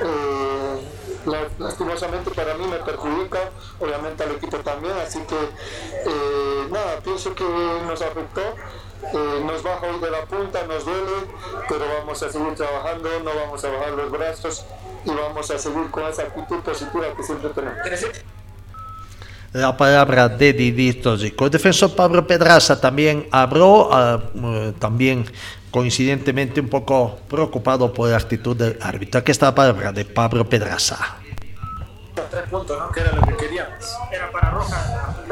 eh, la- lastimosamente para mí me perjudica, obviamente al equipo también, así que eh, nada, pienso que nos afectó. Eh, nos baja hoy de la punta, nos duele, pero vamos a seguir trabajando, no vamos a bajar los brazos y vamos a seguir con esa actitud positiva que siempre tenemos. La palabra de Didito Zico. El defensor Pablo Pedraza también habló, eh, también coincidentemente un poco preocupado por la actitud del árbitro. Aquí está la palabra de Pablo Pedraza. Tres puntos, ¿no? Que era lo que queríamos. Era para Roja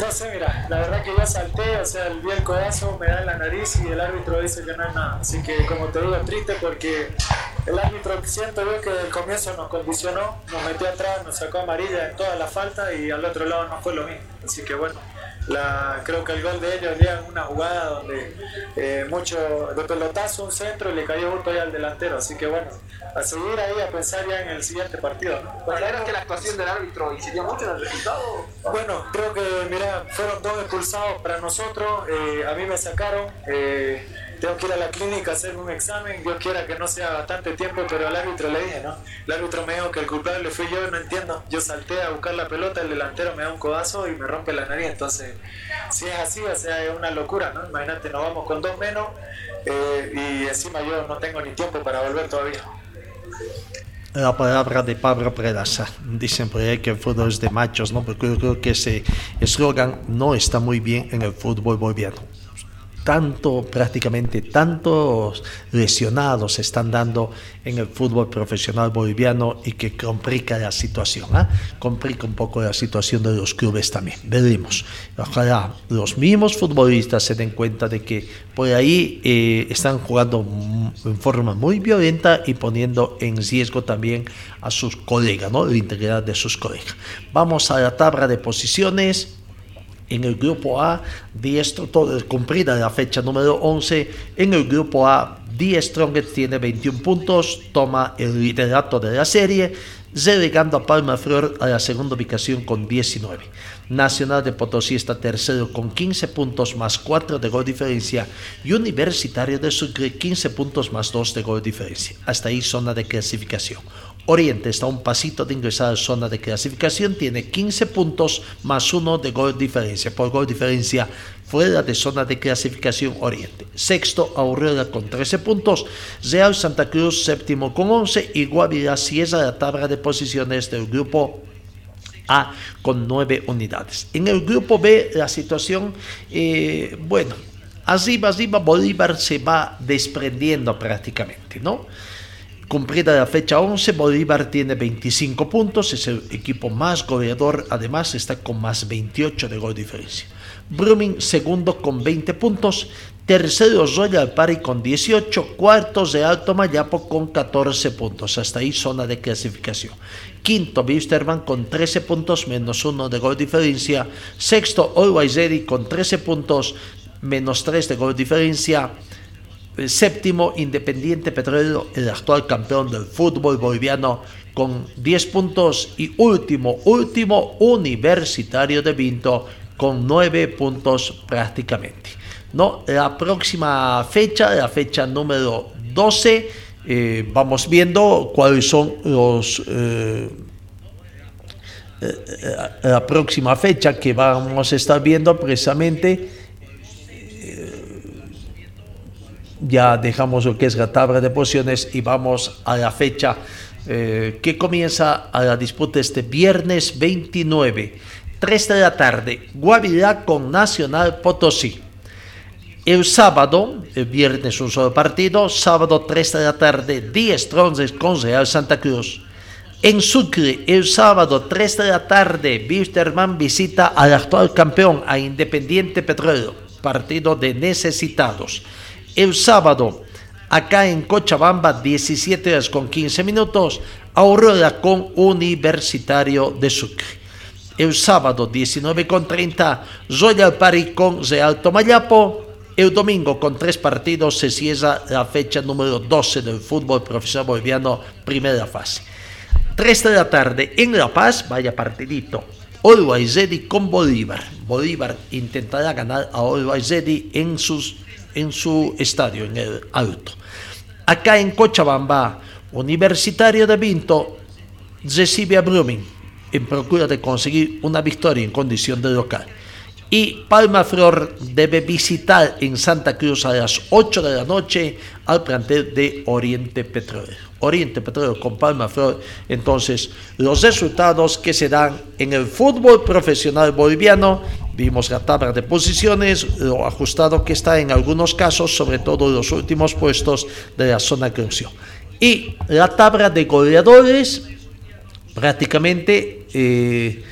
No sé, mira, la verdad que yo salté, o sea, vi el codazo, me da en la nariz y el árbitro dice que no es nada. Así que, como te digo, triste porque el árbitro siento yo que del comienzo nos condicionó, nos metió atrás, nos sacó amarilla en toda la falta y al otro lado no fue lo mismo. Así que, bueno, la, creo que el gol de ellos llega en una jugada donde eh, mucho de pelotazo, un centro y le cayó justo ahí al delantero. Así que, bueno, a seguir ahí, a pensar ya en el siguiente partido. ¿no? ¿Consideras que la actuación del árbitro incidió mucho en el resultado? Bueno, creo que, mira, fueron dos expulsados para nosotros. eh, a mí me sacaron. eh, tengo que ir a la clínica a hacer un examen. Dios quiera que no sea bastante tiempo, pero al árbitro le dije, ¿no? El árbitro me dijo que el culpable fui yo, no entiendo. Yo salté a buscar la pelota, el delantero me da un codazo y me rompe la nariz. Entonces, si es así, o sea, es una locura, ¿no? Imagínate, nos vamos con dos menos eh, y encima yo no tengo ni tiempo para volver todavía. La palabra de Pablo Pedraza. Dicen por ahí que el fútbol es de machos, ¿no? Porque yo creo que ese eslogan no está muy bien en el fútbol boliviano. Tanto, prácticamente tantos lesionados se están dando en el fútbol profesional boliviano y que complica la situación, ¿ah? complica un poco la situación de los clubes también. Veremos. Ojalá los mismos futbolistas se den cuenta de que por ahí eh, están jugando en forma muy violenta y poniendo en riesgo también a sus colegas, ¿no? la integridad de sus colegas. Vamos a la tabla de posiciones. En el grupo A, Diestro, todo cumplida la fecha número 11. En el grupo A, Die Strongest tiene 21 puntos, toma el liderato de la serie, relegando a Palma Flor a la segunda ubicación con 19. Nacional de Potosí está tercero con 15 puntos más 4 de gol diferencia y Universitario de Sucre 15 puntos más 2 de gol diferencia. Hasta ahí zona de clasificación. Oriente está a un pasito de ingresar a la zona de clasificación, tiene 15 puntos más 1 de gol diferencia. Por gol diferencia fuera de zona de clasificación Oriente. Sexto, Aurora con 13 puntos. Real Santa Cruz séptimo con 11 y Guavirá cierra la tabla de posiciones del grupo a con 9 unidades. En el grupo B la situación, eh, bueno, arriba, arriba Bolívar se va desprendiendo prácticamente, ¿no? Cumplida la fecha 11, Bolívar tiene 25 puntos, es el equipo más goleador, además está con más 28 de gol diferencia. Brumming segundo con 20 puntos, tercero Royal Party con 18, cuartos de Alto Mayapo con 14 puntos, hasta ahí zona de clasificación. Quinto Wisterman con 13 puntos menos 1 de gol diferencia, sexto Always Ready con 13 puntos menos 3 de gol diferencia. El séptimo, Independiente Petrolero, el actual campeón del fútbol boliviano, con 10 puntos y último, último Universitario de Vinto con 9 puntos prácticamente. ¿no? La próxima fecha, la fecha número 12, eh, vamos viendo cuáles son los... Eh, eh, la próxima fecha que vamos a estar viendo precisamente ya dejamos lo que es la tabla de posiciones y vamos a la fecha que comienza a la disputa este viernes 29, 3 de la tarde, Guavirá con Nacional Potosí. El sábado, el viernes un solo partido, sábado 3 de la tarde, 10 Tronces con Real Santa Cruz. En Sucre, el sábado 3 de la tarde, Wisterman visita al actual campeón, a Independiente Petróleo, partido de necesitados. El sábado, acá en Cochabamba, 17 horas con 15 minutos, Aurora con Universitario de Sucre. El sábado, 19 con 30, Royal Party con Real Tomayapo. El domingo, con tres partidos, se cierra la fecha número 12 del fútbol profesional boliviano, primera fase. 3 de la tarde en La Paz, vaya partidito. Always Ready con Bolívar. Bolívar intentará ganar a Always Ready en, sus, en su estadio, en el Alto. Acá en Cochabamba, Universitario de Vinto recibe a Blooming en procura de conseguir una victoria en condición de local. Y Palma Flor debe visitar en Santa Cruz a las 8 de la noche al plantel de Oriente Petróleo. Oriente Petróleo con Palma Flor. Entonces, los resultados que se dan en el fútbol profesional boliviano, vimos la tabla de posiciones, lo ajustado que está en algunos casos, sobre todo los últimos puestos de la zona de Y la tabla de goleadores, prácticamente, eh,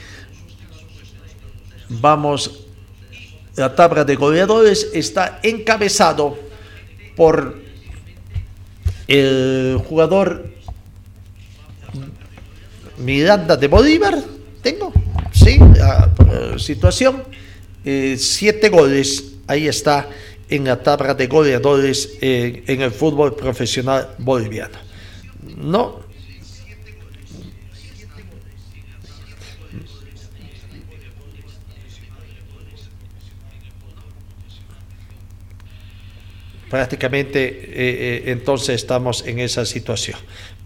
vamos la tabla de goleadores está encabezado por el jugador Miranda de Bolívar. Tengo, sí, la, situación. Eh, siete goles, ahí está en la tabla de goleadores eh, en el fútbol profesional boliviano. No, prácticamente eh, eh, entonces estamos en esa situación.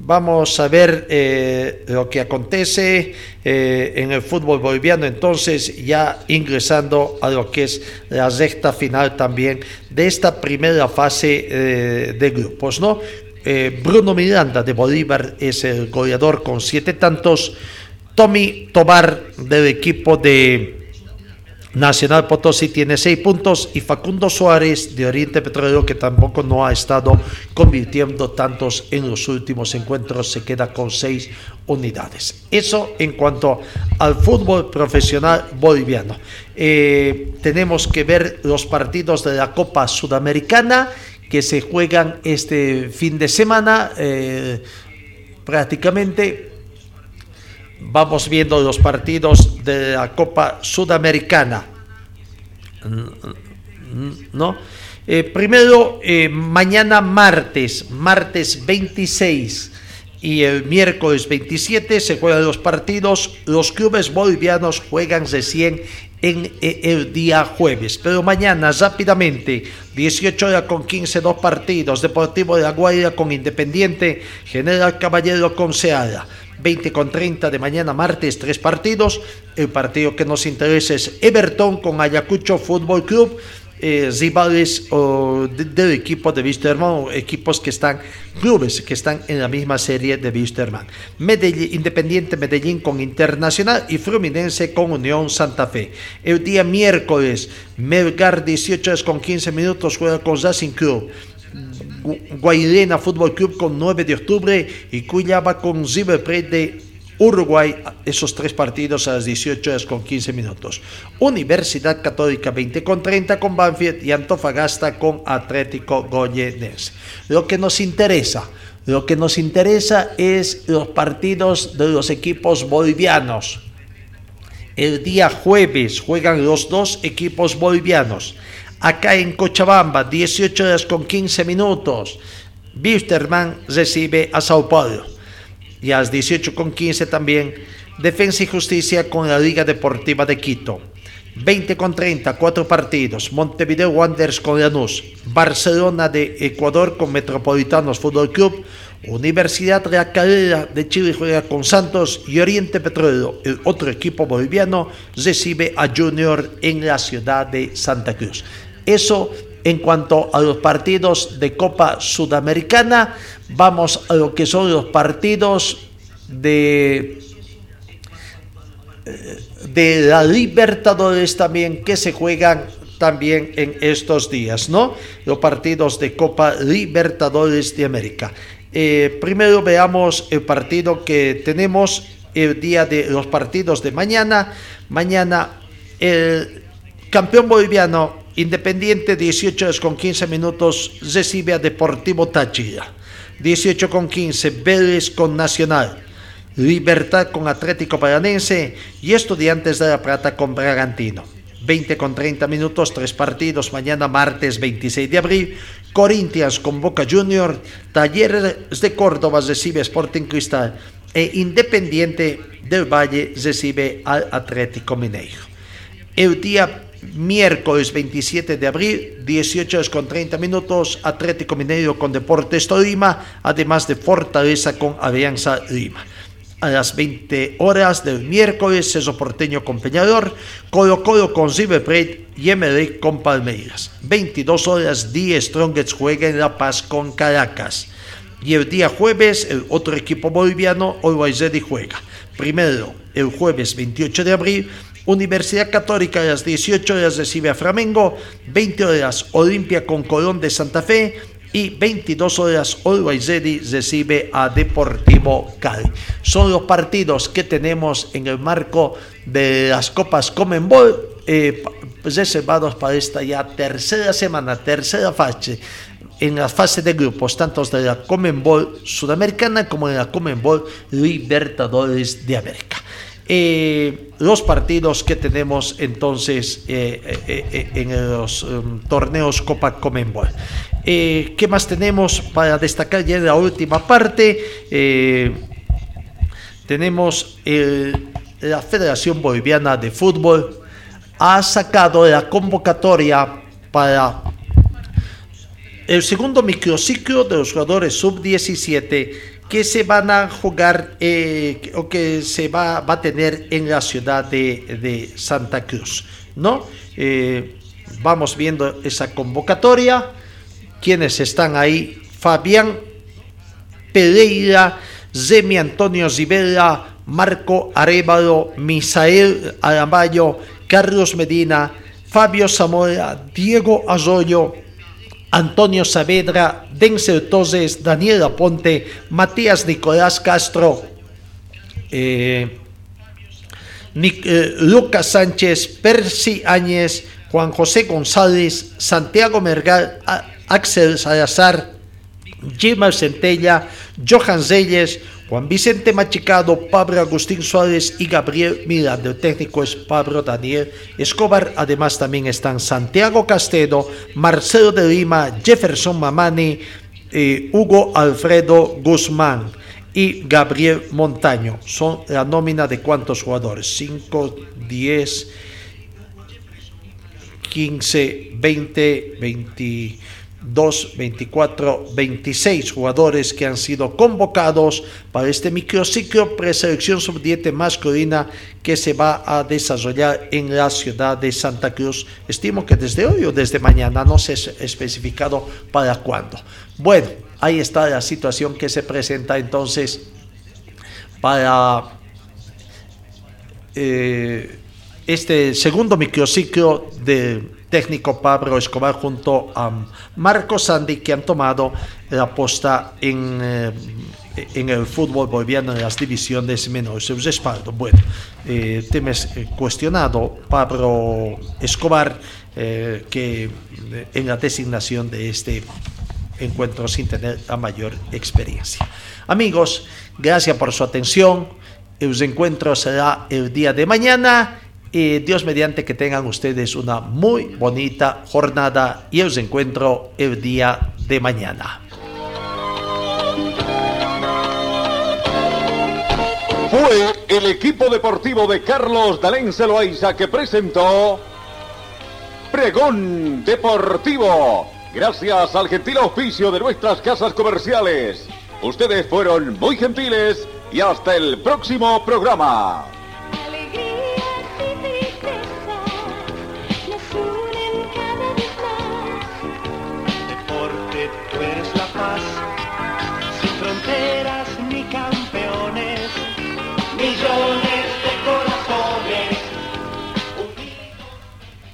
Vamos a ver eh, lo que acontece en el fútbol boliviano, entonces ya ingresando a lo que es la recta final también de esta primera fase de grupos, ¿no? Bruno Miranda de Bolívar es el goleador con siete tantos. Tommy Tobar del equipo de Nacional Potosí tiene seis puntos y Facundo Suárez de Oriente Petrolero, que tampoco no ha estado convirtiendo tantos en los últimos encuentros, se queda con seis unidades. Eso en cuanto al fútbol profesional boliviano. Eh, tenemos que ver los partidos de la Copa Sudamericana que se juegan este fin de semana. Eh, prácticamente vamos viendo los partidos de la Copa Sudamericana. ¿No? Eh, primero, eh, mañana martes, martes 26 y el miércoles 27 se juegan los partidos. Los clubes bolivianos juegan recién en eh, el día jueves. Pero mañana, rápidamente, 18 horas con 15, dos partidos. Deportivo de la Guaira con Independiente, General Caballero con Seara. 20 con 30 de mañana martes, tres partidos. El partido que nos interesa es Everton con Ayacucho Fútbol Club. Eh, rivales del equipo de Wisterman, equipos que están, clubes que están en la misma serie de Wisterman. Medellín, Independiente Medellín con Internacional y Fluminense con Unión Santa Fe. El día miércoles, Melgar 18 horas con 15 minutos juega con Racing Club. Guairena Fútbol Club con 9 de octubre y Cuyaba con River de Uruguay, esos tres partidos a las 18 horas con 15 minutos. Universidad Católica 20 con 30 con Banfield y Antofagasta con Atlético Goyenense. Lo que nos interesa, lo que nos interesa es los partidos de los equipos bolivianos. El día jueves juegan los dos equipos bolivianos acá en Cochabamba, 18 horas con 15 minutos. Bisterman recibe a Sao Paulo. Y a las 18.15 también Defensa y Justicia con la Liga Deportiva de Quito. 20 con 30, cuatro partidos. Montevideo Wanderers con Lanús. Barcelona de Ecuador con Metropolitanos Fútbol Club. Universidad Real Calera de Chile juega con Santos y Oriente Petróleo, el otro equipo boliviano, recibe a Junior en la ciudad de Santa Cruz. Eso en cuanto a los partidos de Copa Sudamericana, vamos a lo que son los partidos de de la Libertadores también que se juegan también en estos días, ¿no? Los partidos de Copa Libertadores de América. Eh, primero veamos el partido que tenemos el día de los partidos de mañana. Mañana el campeón boliviano Independiente 18 horas con 15 minutos recibe a Deportivo Táchira. 18 con 15 Vélez con Nacional. Libertad con Atlético Paranense y Estudiantes de La Plata con Bragantino. 20 con 30 minutos, tres partidos, mañana martes 26 de abril, Corinthians con Boca Junior, Talleres de Córdoba recibe Sporting Cristal e Independiente del Valle recibe al Atlético Mineiro. El día miércoles 27 de abril, 18 horas con 30 minutos, Atlético Mineiro con Deportes Tolima, además de Fortaleza con Alianza Lima a las 20 horas del miércoles, Ceso Porteño con Peñador, Colo Colo con River y MD con Palmeiras. 22 horas, Die Strongets juega en La Paz con Caracas. Y el día jueves, el otro equipo boliviano, Always Ready, juega. Primero, el jueves 28 de abril, Universidad Católica a las 18 horas recibe a Flamengo, 20 horas Olimpia con Colón de Santa Fe, y 22 horas Always Ready recibe a Deportivo Cali. Son los partidos que tenemos en el marco de las Copas Comenbol eh, reservados para esta ya tercera semana, tercera fase en la fase de grupos, tanto de la Comenbol Sudamericana como de la Comenbol Libertadores de América. Eh, los partidos que tenemos entonces eh, eh, en los um, torneos Copa Comenbol. ¿Qué más tenemos para destacar ya en la última parte? tenemos la Federación Boliviana de Fútbol ha sacado la convocatoria para el segundo microciclo de los jugadores sub-17 que se van a jugar eh, o que se va, a tener en la ciudad de, Santa Cruz. ¿no? Eh, vamos viendo esa convocatoria. Quienes están ahí? Fabián Pereira, Zemi Antonio Zibella, Marco Arevalo, Misael Aramayo, Carlos Medina, Fabio Zamora, Diego Arroyo, Antonio Saavedra, Denzel Toses, Daniel Aponte, Matías Nicolás Castro, eh, eh, Lucas Sánchez, Percy Áñez, Juan José González, Santiago Mergal, Axel Salazar, Jim Centella, Johan Zeyes, Juan Vicente Machicado, Pablo Agustín Suárez y Gabriel Miranda. El técnico es Pablo Daniel Escobar. Además también están Santiago Castedo, Marcelo de Lima, Jefferson Mamani, eh, Hugo Alfredo Guzmán y Gabriel Montaño. Son la nómina de cuántos jugadores? 5, 10, 15, 20, 20. 2, 24, 26 jugadores que han sido convocados para este microciclo preselección sub-17 masculina que se va a desarrollar en la ciudad de Santa Cruz. Estimo que desde hoy o desde mañana, no se ha especificado para cuándo. Bueno, ahí está la situación que se presenta entonces para eh, este segundo microciclo de técnico Pablo Escobar junto a Marco Sandy que han tomado la posta en, eh, en el fútbol boliviano en las divisiones menores. Su respaldo, bueno, eh, temes eh, cuestionado Pablo Escobar eh, que en la designación de este encuentro sin tener la mayor experiencia. Amigos, gracias por su atención. El encuentro será el día de mañana y Dios mediante que tengan ustedes una muy bonita jornada y os encuentro el día de mañana. Fue el equipo deportivo de Carlos Dalén Celoaiza que presentó Pregón Deportivo. Gracias al gentil auspicio de nuestras casas comerciales. Ustedes fueron muy gentiles y hasta el próximo programa.